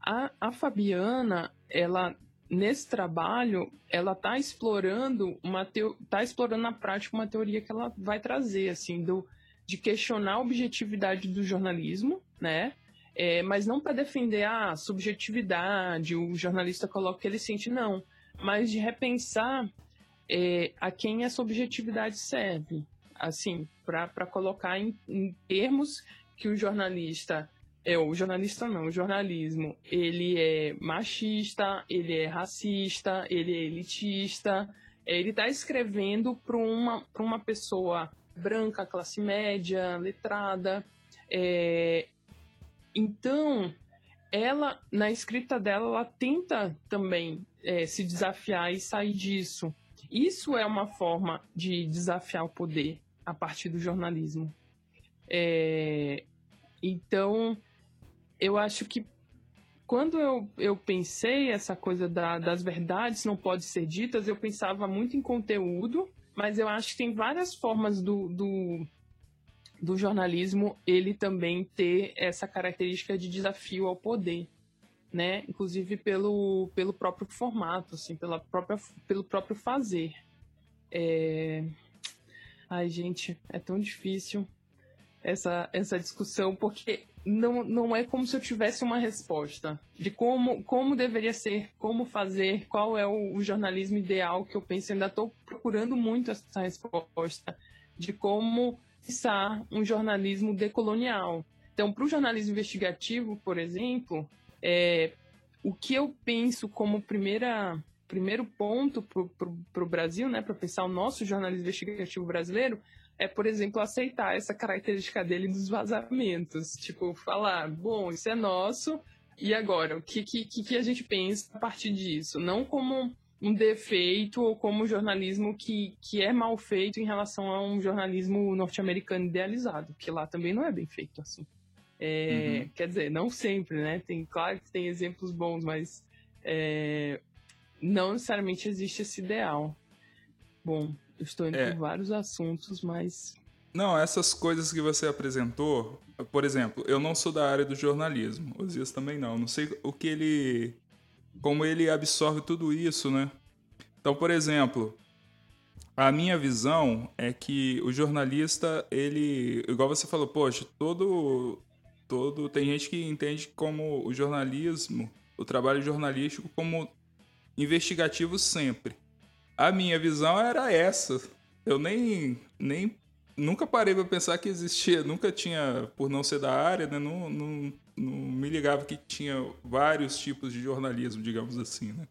a, a Fabiana, ela nesse trabalho, ela está explorando uma teo... tá explorando na prática uma teoria que ela vai trazer assim do de questionar a objetividade do jornalismo, né? É, mas não para defender a subjetividade, o jornalista coloca o que ele sente, não. Mas de repensar é, a quem essa objetividade serve. Assim, para colocar em, em termos que o jornalista é, o jornalista não, o jornalismo, ele é machista, ele é racista, ele é elitista, é, ele está escrevendo para uma, uma pessoa branca, classe média, letrada. É, então, ela, na escrita dela, ela tenta também é, se desafiar e sair disso. Isso é uma forma de desafiar o poder a partir do jornalismo. É, então, eu acho que quando eu, eu pensei essa coisa da, das verdades não pode ser ditas, eu pensava muito em conteúdo, mas eu acho que tem várias formas do, do, do jornalismo ele também ter essa característica de desafio ao poder, né? Inclusive pelo, pelo próprio formato, assim, pela própria, pelo próprio fazer. É... Ai, gente, é tão difícil essa, essa discussão, porque não, não é como se eu tivesse uma resposta de como, como deveria ser, como fazer, qual é o, o jornalismo ideal que eu penso. Ainda estou procurando muito essa resposta de como pensar um jornalismo decolonial. Então, para o jornalismo investigativo, por exemplo, é, o que eu penso como primeira, primeiro ponto para o Brasil, né, para pensar o nosso jornalismo investigativo brasileiro, é, por exemplo, aceitar essa característica dele dos vazamentos. Tipo, falar, bom, isso é nosso, e agora? O que, que, que a gente pensa a partir disso? Não como um defeito ou como jornalismo que, que é mal feito em relação a um jornalismo norte-americano idealizado, que lá também não é bem feito assim. É, uhum. Quer dizer, não sempre, né? Tem, claro que tem exemplos bons, mas é, não necessariamente existe esse ideal. Bom, eu estou indo é. por vários assuntos, mas. Não, essas coisas que você apresentou, por exemplo, eu não sou da área do jornalismo, o Zias também não. Não sei o que ele. como ele absorve tudo isso, né? Então, por exemplo, a minha visão é que o jornalista, ele. Igual você falou, poxa, todo. todo tem gente que entende como o jornalismo, o trabalho jornalístico, como investigativo sempre a minha visão era essa. Eu nem, nem nunca parei para pensar que existia, nunca tinha, por não ser da área, né, não, não, não me ligava que tinha vários tipos de jornalismo, digamos assim, né?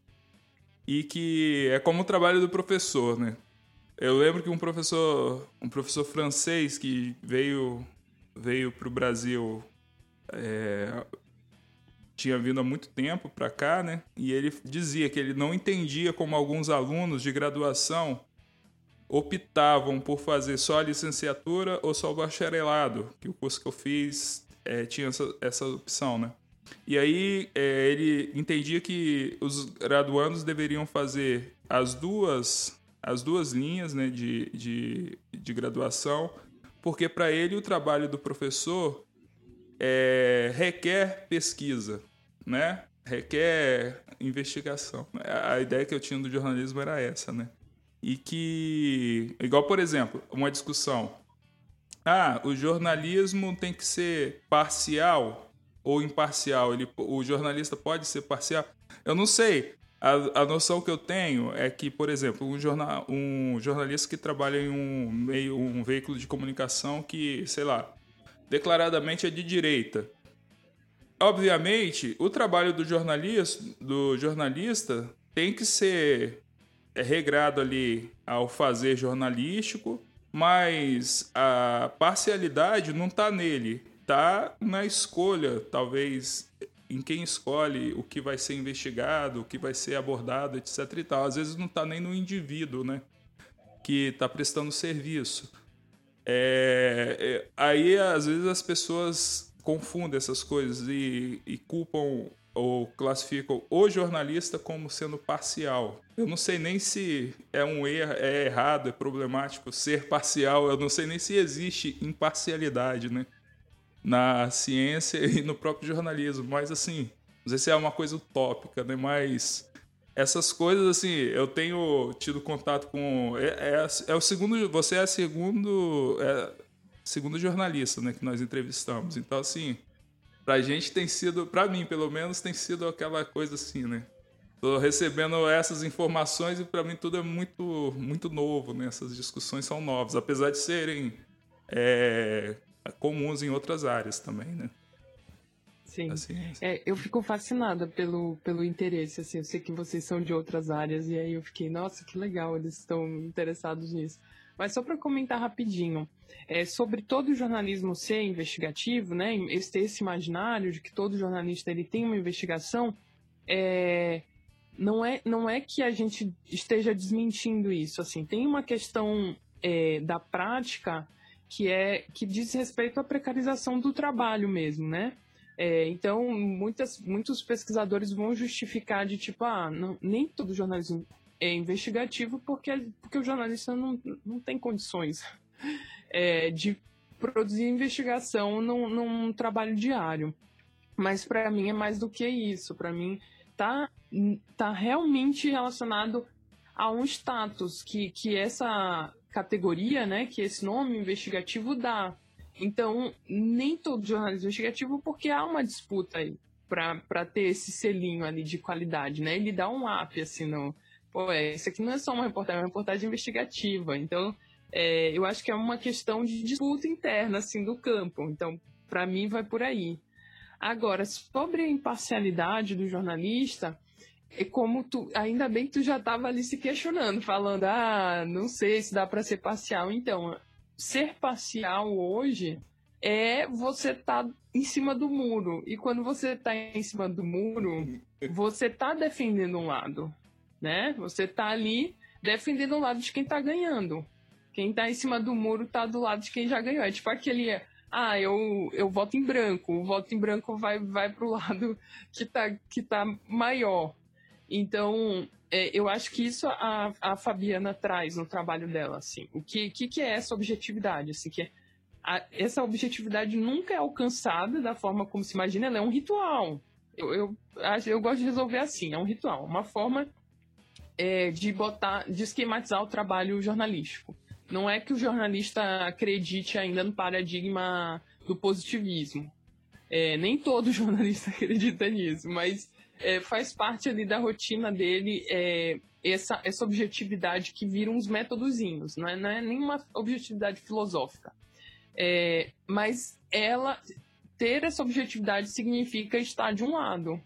E que é como o trabalho do professor, né? Eu lembro que um professor, um professor francês que veio veio para o Brasil é, tinha vindo há muito tempo para cá, né? E ele dizia que ele não entendia como alguns alunos de graduação optavam por fazer só a licenciatura ou só o bacharelado, que o curso que eu fiz é, tinha essa, essa opção, né? E aí é, ele entendia que os graduandos deveriam fazer as duas, as duas linhas né, de, de, de graduação, porque para ele o trabalho do professor é, requer pesquisa, né? requer investigação. A ideia que eu tinha do jornalismo era essa, né? E que, igual por exemplo, uma discussão. Ah, o jornalismo tem que ser parcial ou imparcial? Ele, o jornalista pode ser parcial? Eu não sei. A, a noção que eu tenho é que, por exemplo, um, jornal, um jornalista que trabalha em um meio, um veículo de comunicação que, sei lá, declaradamente é de direita. Obviamente, o trabalho do jornalista, do jornalista tem que ser é, regrado ali ao fazer jornalístico, mas a parcialidade não está nele, está na escolha, talvez em quem escolhe o que vai ser investigado, o que vai ser abordado, etc. E tal. Às vezes não está nem no indivíduo, né, que está prestando serviço. É, é, aí, às vezes, as pessoas confundem essas coisas e, e culpam ou classificam o jornalista como sendo parcial. Eu não sei nem se é um erro, é errado, é problemático ser parcial. Eu não sei nem se existe imparcialidade, né? Na ciência e no próprio jornalismo. Mas assim, não sei se é uma coisa utópica, né? Mas essas coisas, assim, eu tenho tido contato com. É, é, é o segundo. Você é segundo. É, segundo jornalista, né, que nós entrevistamos. Então, assim, pra gente tem sido, pra mim, pelo menos, tem sido aquela coisa assim, né? Tô recebendo essas informações e para mim tudo é muito, muito novo, né? Essas discussões são novas, apesar de serem é, comuns em outras áreas também, né? Sim. Assim, é, eu fico fascinada pelo, pelo interesse, assim, eu sei que vocês são de outras áreas, e aí eu fiquei, nossa, que legal, eles estão interessados nisso. Mas só para comentar rapidinho, é, sobre todo o jornalismo ser investigativo, né, esse, esse imaginário de que todo jornalista ele tem uma investigação, é, não, é, não é que a gente esteja desmentindo isso, assim, tem uma questão é, da prática que é que diz respeito à precarização do trabalho mesmo, né? É, então, muitas, muitos pesquisadores vão justificar de tipo, ah, não, nem todo jornalismo é investigativo porque, porque o jornalista não, não tem condições é, de produzir investigação num, num trabalho diário. Mas para mim é mais do que isso. Para mim tá, tá realmente relacionado a um status que, que essa categoria, né, que esse nome investigativo dá. Então, nem todo jornalismo investigativo, porque há uma disputa aí para ter esse selinho ali de qualidade, né? Ele dá um up, assim, no... Pô, é, isso aqui não é só uma reportagem, é uma reportagem investigativa. Então, é, eu acho que é uma questão de disputa interna, assim, do campo. Então, para mim, vai por aí. Agora, sobre a imparcialidade do jornalista, é como tu, ainda bem que tu já estava ali se questionando, falando, ah, não sei se dá para ser parcial. Então, ser parcial hoje é você tá em cima do muro. E quando você está em cima do muro, você está defendendo um lado, né? Você está ali defendendo o lado de quem está ganhando. Quem está em cima do muro está do lado de quem já ganhou. É tipo aquele, ah, eu, eu voto em branco. O voto em branco vai, vai para o lado que está que tá maior. Então, é, eu acho que isso a, a Fabiana traz no trabalho dela, assim. O que, que, que é essa objetividade, assim, que a, essa objetividade nunca é alcançada da forma como se imagina, ela é um ritual. Eu, eu, eu gosto de resolver assim, é um ritual, uma forma é, de botar, de esquematizar o trabalho jornalístico. Não é que o jornalista acredite ainda no paradigma do positivismo. É, nem todo jornalista acredita nisso, mas é, faz parte ali da rotina dele é, essa, essa objetividade que vira uns métodozinhos, não é, não é nenhuma objetividade filosófica. É, mas ela ter essa objetividade significa estar de um lado.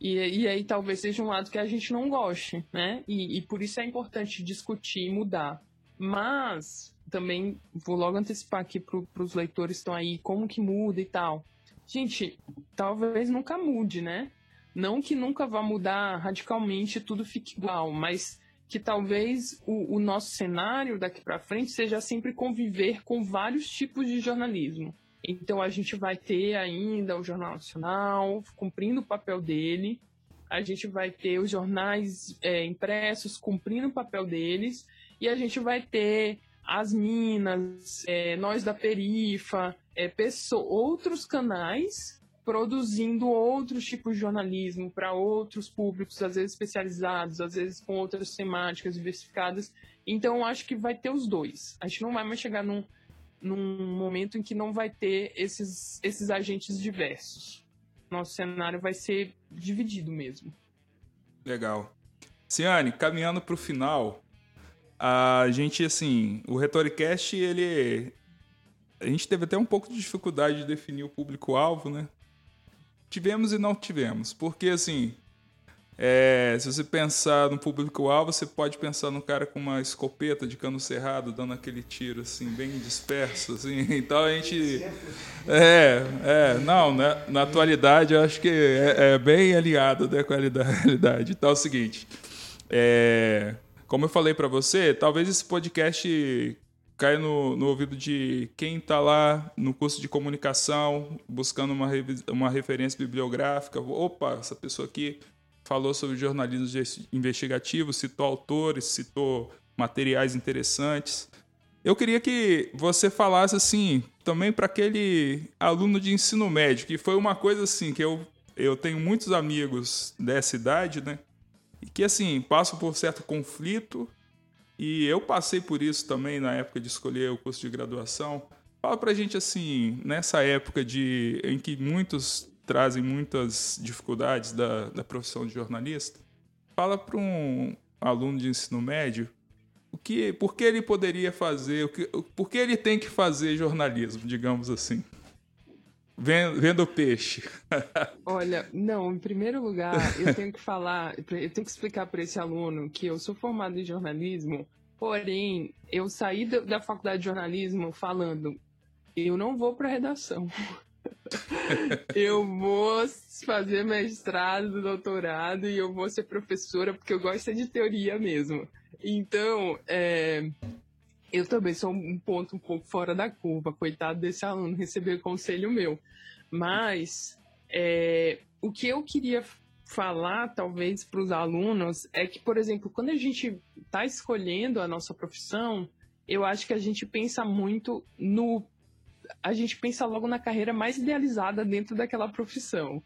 E, e aí talvez seja um lado que a gente não goste, né? E, e por isso é importante discutir e mudar. Mas também vou logo antecipar aqui para os leitores que estão aí como que muda e tal Gente, talvez nunca mude, né? Não que nunca vá mudar radicalmente tudo fique igual, mas que talvez o, o nosso cenário daqui para frente seja sempre conviver com vários tipos de jornalismo. Então a gente vai ter ainda o Jornal Nacional cumprindo o papel dele, a gente vai ter os jornais é, impressos cumprindo o papel deles, e a gente vai ter as Minas, é, nós da Perifa, é, pessoa, outros canais produzindo outros tipos de jornalismo para outros públicos, às vezes especializados, às vezes com outras temáticas diversificadas. Então, acho que vai ter os dois. A gente não vai mais chegar num, num momento em que não vai ter esses, esses agentes diversos. Nosso cenário vai ser dividido mesmo. Legal. Ciane, caminhando para o final, a gente, assim, o Retoricast, ele. A gente teve até um pouco de dificuldade de definir o público-alvo, né? Tivemos e não tivemos. Porque, assim, é, se você pensar no público-alvo, você pode pensar num cara com uma escopeta de cano cerrado, dando aquele tiro, assim, bem disperso, assim. Então a gente. É, é, não, né? na atualidade eu acho que é, é bem alinhado né, com a realidade. Então é o seguinte. É, como eu falei para você, talvez esse podcast caia no, no ouvido de quem está lá no curso de comunicação, buscando uma, uma referência bibliográfica. Opa, essa pessoa aqui falou sobre jornalismo investigativo, citou autores, citou materiais interessantes. Eu queria que você falasse assim, também para aquele aluno de ensino médio, que foi uma coisa assim que eu eu tenho muitos amigos dessa idade, né? e que assim passam por certo conflito e eu passei por isso também na época de escolher o curso de graduação. Fala pra gente assim, nessa época de em que muitos trazem muitas dificuldades da, da profissão de jornalista, fala para um aluno de ensino médio o que, por que ele poderia fazer, o que, por que ele tem que fazer jornalismo, digamos assim. Vendo, peixe. Olha, não, em primeiro lugar, eu tenho que falar, eu tenho que explicar para esse aluno que eu sou formado em jornalismo, porém, eu saí da faculdade de jornalismo falando, eu não vou para redação. eu vou fazer mestrado, doutorado e eu vou ser professora porque eu gosto de teoria mesmo. Então, é, eu também sou um ponto um pouco fora da curva, coitado desse aluno receber conselho meu. Mas é, o que eu queria falar, talvez, para os alunos é que, por exemplo, quando a gente está escolhendo a nossa profissão, eu acho que a gente pensa muito no. A gente pensa logo na carreira mais idealizada dentro daquela profissão.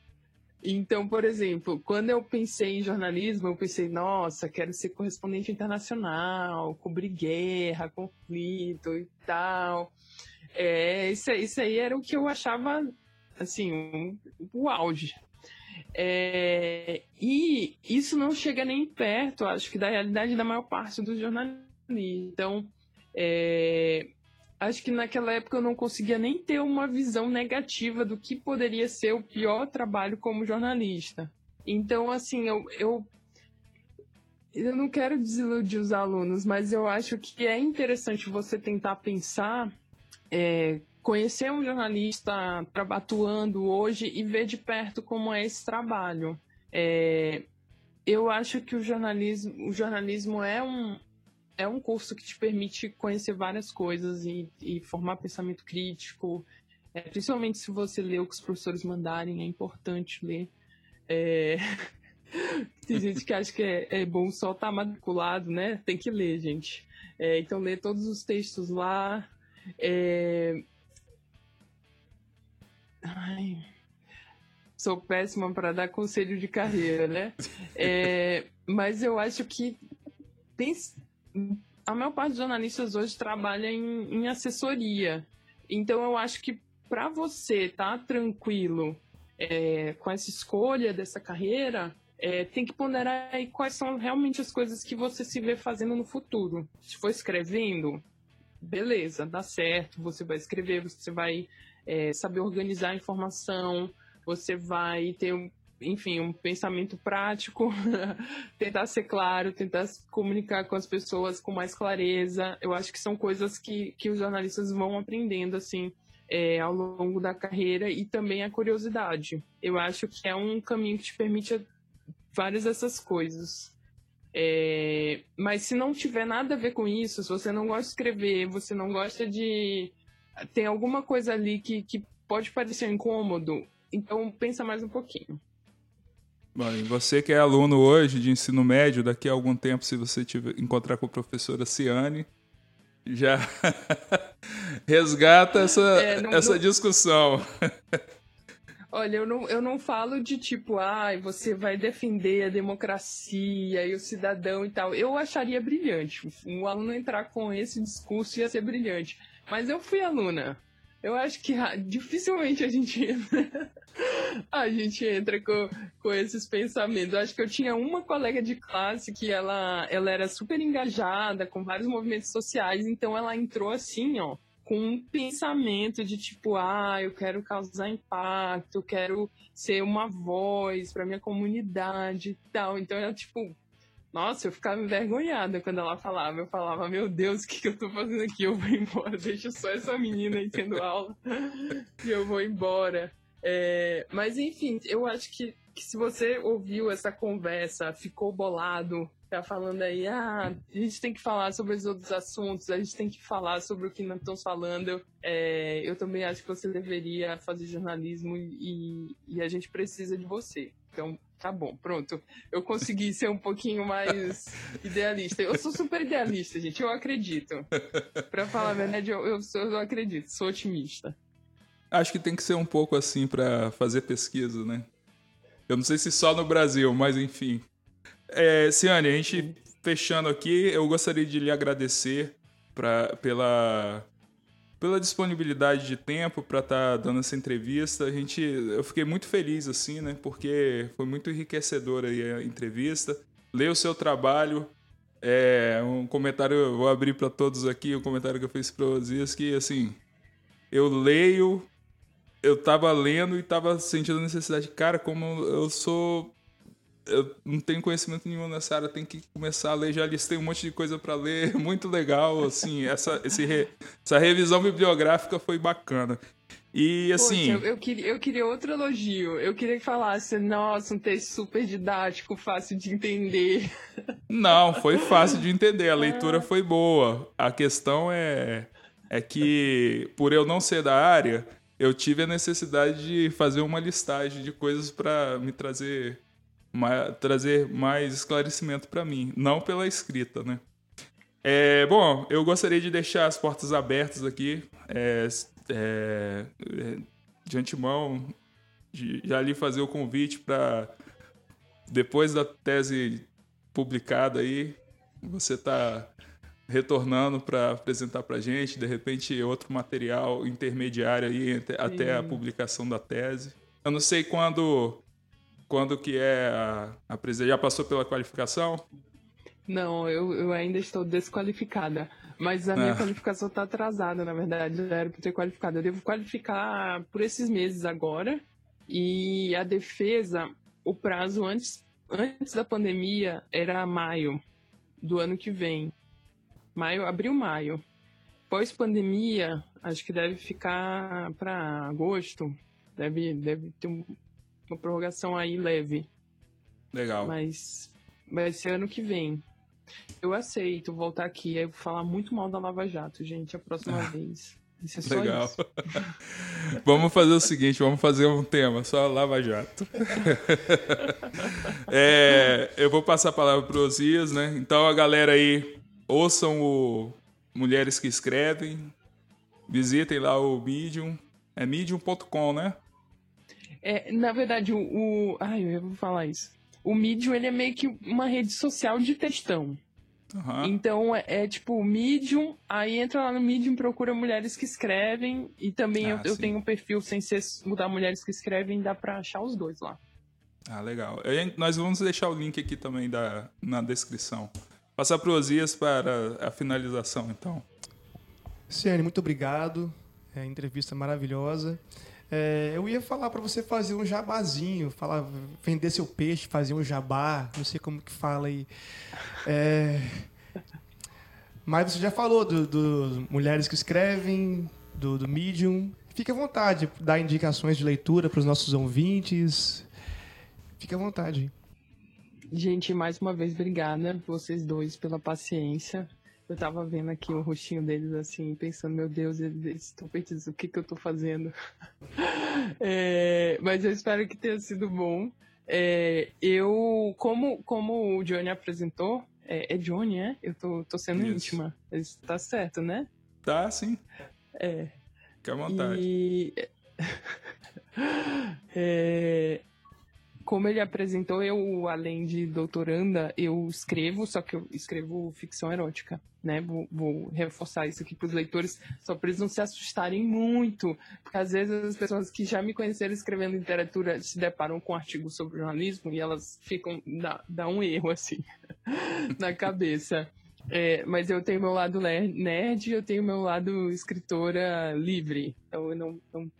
Então, por exemplo, quando eu pensei em jornalismo, eu pensei, nossa, quero ser correspondente internacional, cobrir guerra, conflito e tal. É, isso, isso aí era o que eu achava, assim, um, o auge. É, e isso não chega nem perto, acho que, da realidade da maior parte dos jornalistas. Então, é, acho que naquela época eu não conseguia nem ter uma visão negativa do que poderia ser o pior trabalho como jornalista. Então, assim, eu, eu, eu não quero desiludir os alunos, mas eu acho que é interessante você tentar pensar, é, conhecer um jornalista atuando hoje e ver de perto como é esse trabalho. É, eu acho que o jornalismo, o jornalismo é um, é um curso que te permite conhecer várias coisas e, e formar pensamento crítico. É, principalmente se você lê o que os professores mandarem, é importante ler. É... Tem gente que acha que é, é bom só estar tá matriculado, né? Tem que ler, gente. É, então, ler todos os textos lá. É... Ai, sou péssima para dar conselho de carreira, né? É, mas eu acho que tem, a maior parte dos jornalistas hoje trabalha em, em assessoria. Então eu acho que para você estar tá tranquilo é, com essa escolha dessa carreira, é, tem que ponderar aí quais são realmente as coisas que você se vê fazendo no futuro. Se for escrevendo, beleza, dá certo, você vai escrever, você vai é, saber organizar a informação, você vai ter enfim, um pensamento prático, tentar ser claro, tentar se comunicar com as pessoas com mais clareza. Eu acho que são coisas que, que os jornalistas vão aprendendo, assim, é, ao longo da carreira e também a curiosidade. Eu acho que é um caminho que te permite várias dessas coisas. É, mas se não tiver nada a ver com isso, se você não gosta de escrever, você não gosta de. Tem alguma coisa ali que, que pode parecer incômodo, então pensa mais um pouquinho. Bom, e você que é aluno hoje de ensino médio, daqui a algum tempo, se você tiver, encontrar com a professora Ciane, já resgata essa, é, não, essa não... discussão. Olha, eu não, eu não falo de tipo, ai, ah, você vai defender a democracia e o cidadão e tal. Eu acharia brilhante. Um aluno entrar com esse discurso ia ser brilhante. Mas eu fui aluna. Eu acho que ah, dificilmente a gente entra, a gente entra com, com esses pensamentos. Eu acho que eu tinha uma colega de classe que ela, ela era super engajada com vários movimentos sociais, então ela entrou assim, ó, com um pensamento de tipo, ah, eu quero causar impacto, eu quero ser uma voz para minha comunidade e tal. Então ela tipo, nossa, eu ficava envergonhada quando ela falava. Eu falava, meu Deus, o que, que eu tô fazendo aqui? Eu vou embora, deixa só essa menina aí tendo aula e eu vou embora. É, mas enfim, eu acho que, que se você ouviu essa conversa, ficou bolado, tá falando aí, ah, a gente tem que falar sobre os outros assuntos, a gente tem que falar sobre o que não estão falando. É, eu também acho que você deveria fazer jornalismo e, e a gente precisa de você. Então, tá bom, pronto. Eu consegui ser um pouquinho mais idealista. Eu sou super idealista, gente, eu acredito. Pra falar a verdade, eu, eu, sou, eu acredito, sou otimista. Acho que tem que ser um pouco assim para fazer pesquisa, né? Eu não sei se só no Brasil, mas enfim. É, Ciane, a gente fechando aqui, eu gostaria de lhe agradecer pra, pela pela disponibilidade de tempo para estar tá dando essa entrevista. A gente, eu fiquei muito feliz assim, né? Porque foi muito enriquecedora a entrevista. Ler o seu trabalho, é, um comentário, vou abrir para todos aqui, um comentário que eu fiz para vocês que assim, eu leio, eu tava lendo e tava sentindo a necessidade, cara, como eu sou eu não tenho conhecimento nenhum nessa área, tem que começar a ler, já listei um monte de coisa para ler, muito legal, assim, essa, esse re, essa revisão bibliográfica foi bacana. E assim. Poxa, eu, eu, queria, eu queria outro elogio. Eu queria que falasse, nossa, um texto super didático, fácil de entender. Não, foi fácil de entender, a leitura ah. foi boa. A questão é, é que, por eu não ser da área, eu tive a necessidade de fazer uma listagem de coisas para me trazer mais, trazer mais esclarecimento para mim, não pela escrita, né? É, bom, eu gostaria de deixar as portas abertas aqui, é, é, de antemão, de, já lhe fazer o convite para depois da tese publicada aí, você tá retornando para apresentar para gente, de repente outro material intermediário aí até a publicação da tese. Eu não sei quando quando que é a, a Já passou pela qualificação? Não, eu, eu ainda estou desqualificada. Mas a minha ah. qualificação está atrasada, na verdade. Já era para ter qualificado. Eu devo qualificar por esses meses agora. E a defesa, o prazo antes, antes da pandemia era maio do ano que vem. Maio, abril, maio. Pós-pandemia, acho que deve ficar para agosto. Deve, deve ter um, uma prorrogação aí leve. Legal. Mas vai ser ano que vem. Eu aceito voltar aqui e falar muito mal da Lava Jato, gente, a próxima vez. Isso é Legal. Isso. vamos fazer o seguinte, vamos fazer um tema, só Lava Jato. é, eu vou passar a palavra para Osias, né? Então a galera aí, ouçam o Mulheres que Escrevem, visitem lá o Medium, é medium.com, né? É, na verdade, o, o. Ai, eu vou falar isso. O Medium ele é meio que uma rede social de textão. Uhum. Então é, é, tipo o Medium, aí entra lá no Medium, procura mulheres que escrevem, e também ah, eu, eu, tenho um perfil sem ser mudar mulheres que escrevem, dá pra achar os dois lá. Ah, legal. nós vamos deixar o link aqui também da, na descrição. Passar para o Osias para a finalização, então. Ciane, muito obrigado. É, entrevista maravilhosa. É, eu ia falar para você fazer um jabazinho, falar, vender seu peixe, fazer um jabá, não sei como que fala aí. É, mas você já falou do, do Mulheres que Escrevem, do, do Medium. fique à vontade, dar indicações de leitura para os nossos ouvintes. Fique à vontade. Gente, mais uma vez, obrigada vocês dois pela paciência. Eu tava vendo aqui o rostinho deles assim, pensando, meu Deus, eles estão perdidos, o que que eu tô fazendo? é, mas eu espero que tenha sido bom. É, eu, como, como o Johnny apresentou, é, é Johnny, é? Eu tô, tô sendo Isso. íntima. Tá certo, né? Tá, sim. É. Fique à vontade. E... é, como ele apresentou, eu, além de doutoranda, eu escrevo, só que eu escrevo ficção erótica, né? Vou, vou reforçar isso aqui para os leitores, só para eles não se assustarem muito, porque às vezes as pessoas que já me conheceram escrevendo literatura se deparam com artigos sobre jornalismo e elas ficam, dá, dá um erro, assim, na cabeça. É, mas eu tenho meu lado nerd e eu tenho meu lado escritora livre, então eu não, não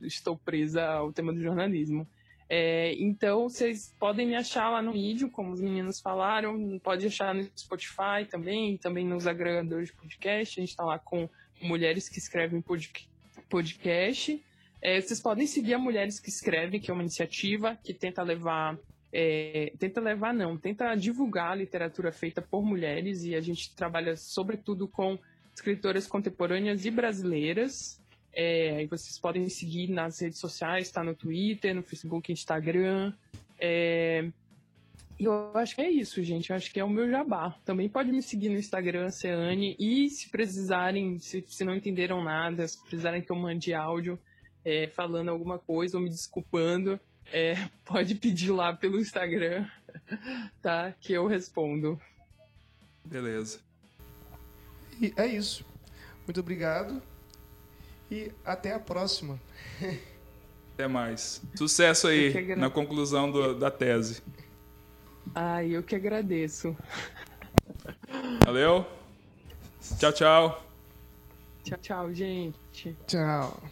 estou presa ao tema do jornalismo. É, então, vocês podem me achar lá no vídeo, como os meninos falaram, pode achar no Spotify também, também nos agregadores de podcast. A gente está lá com mulheres que escrevem podcast. É, vocês podem seguir a Mulheres que Escrevem, que é uma iniciativa que tenta levar. É, tenta levar, não, tenta divulgar a literatura feita por mulheres e a gente trabalha sobretudo com escritoras contemporâneas e brasileiras. É, vocês podem seguir nas redes sociais, está no Twitter, no Facebook, Instagram. É, e eu acho que é isso, gente. Eu acho que é o meu jabá. Também pode me seguir no Instagram, Ceane. E se precisarem, se, se não entenderam nada, se precisarem que eu mande áudio é, falando alguma coisa ou me desculpando, é, pode pedir lá pelo Instagram, tá? Que eu respondo. Beleza. E é isso. Muito obrigado. E até a próxima. Até mais. Sucesso aí na conclusão do, da tese. Ai, eu que agradeço. Valeu. Tchau, tchau. Tchau, tchau, gente. Tchau.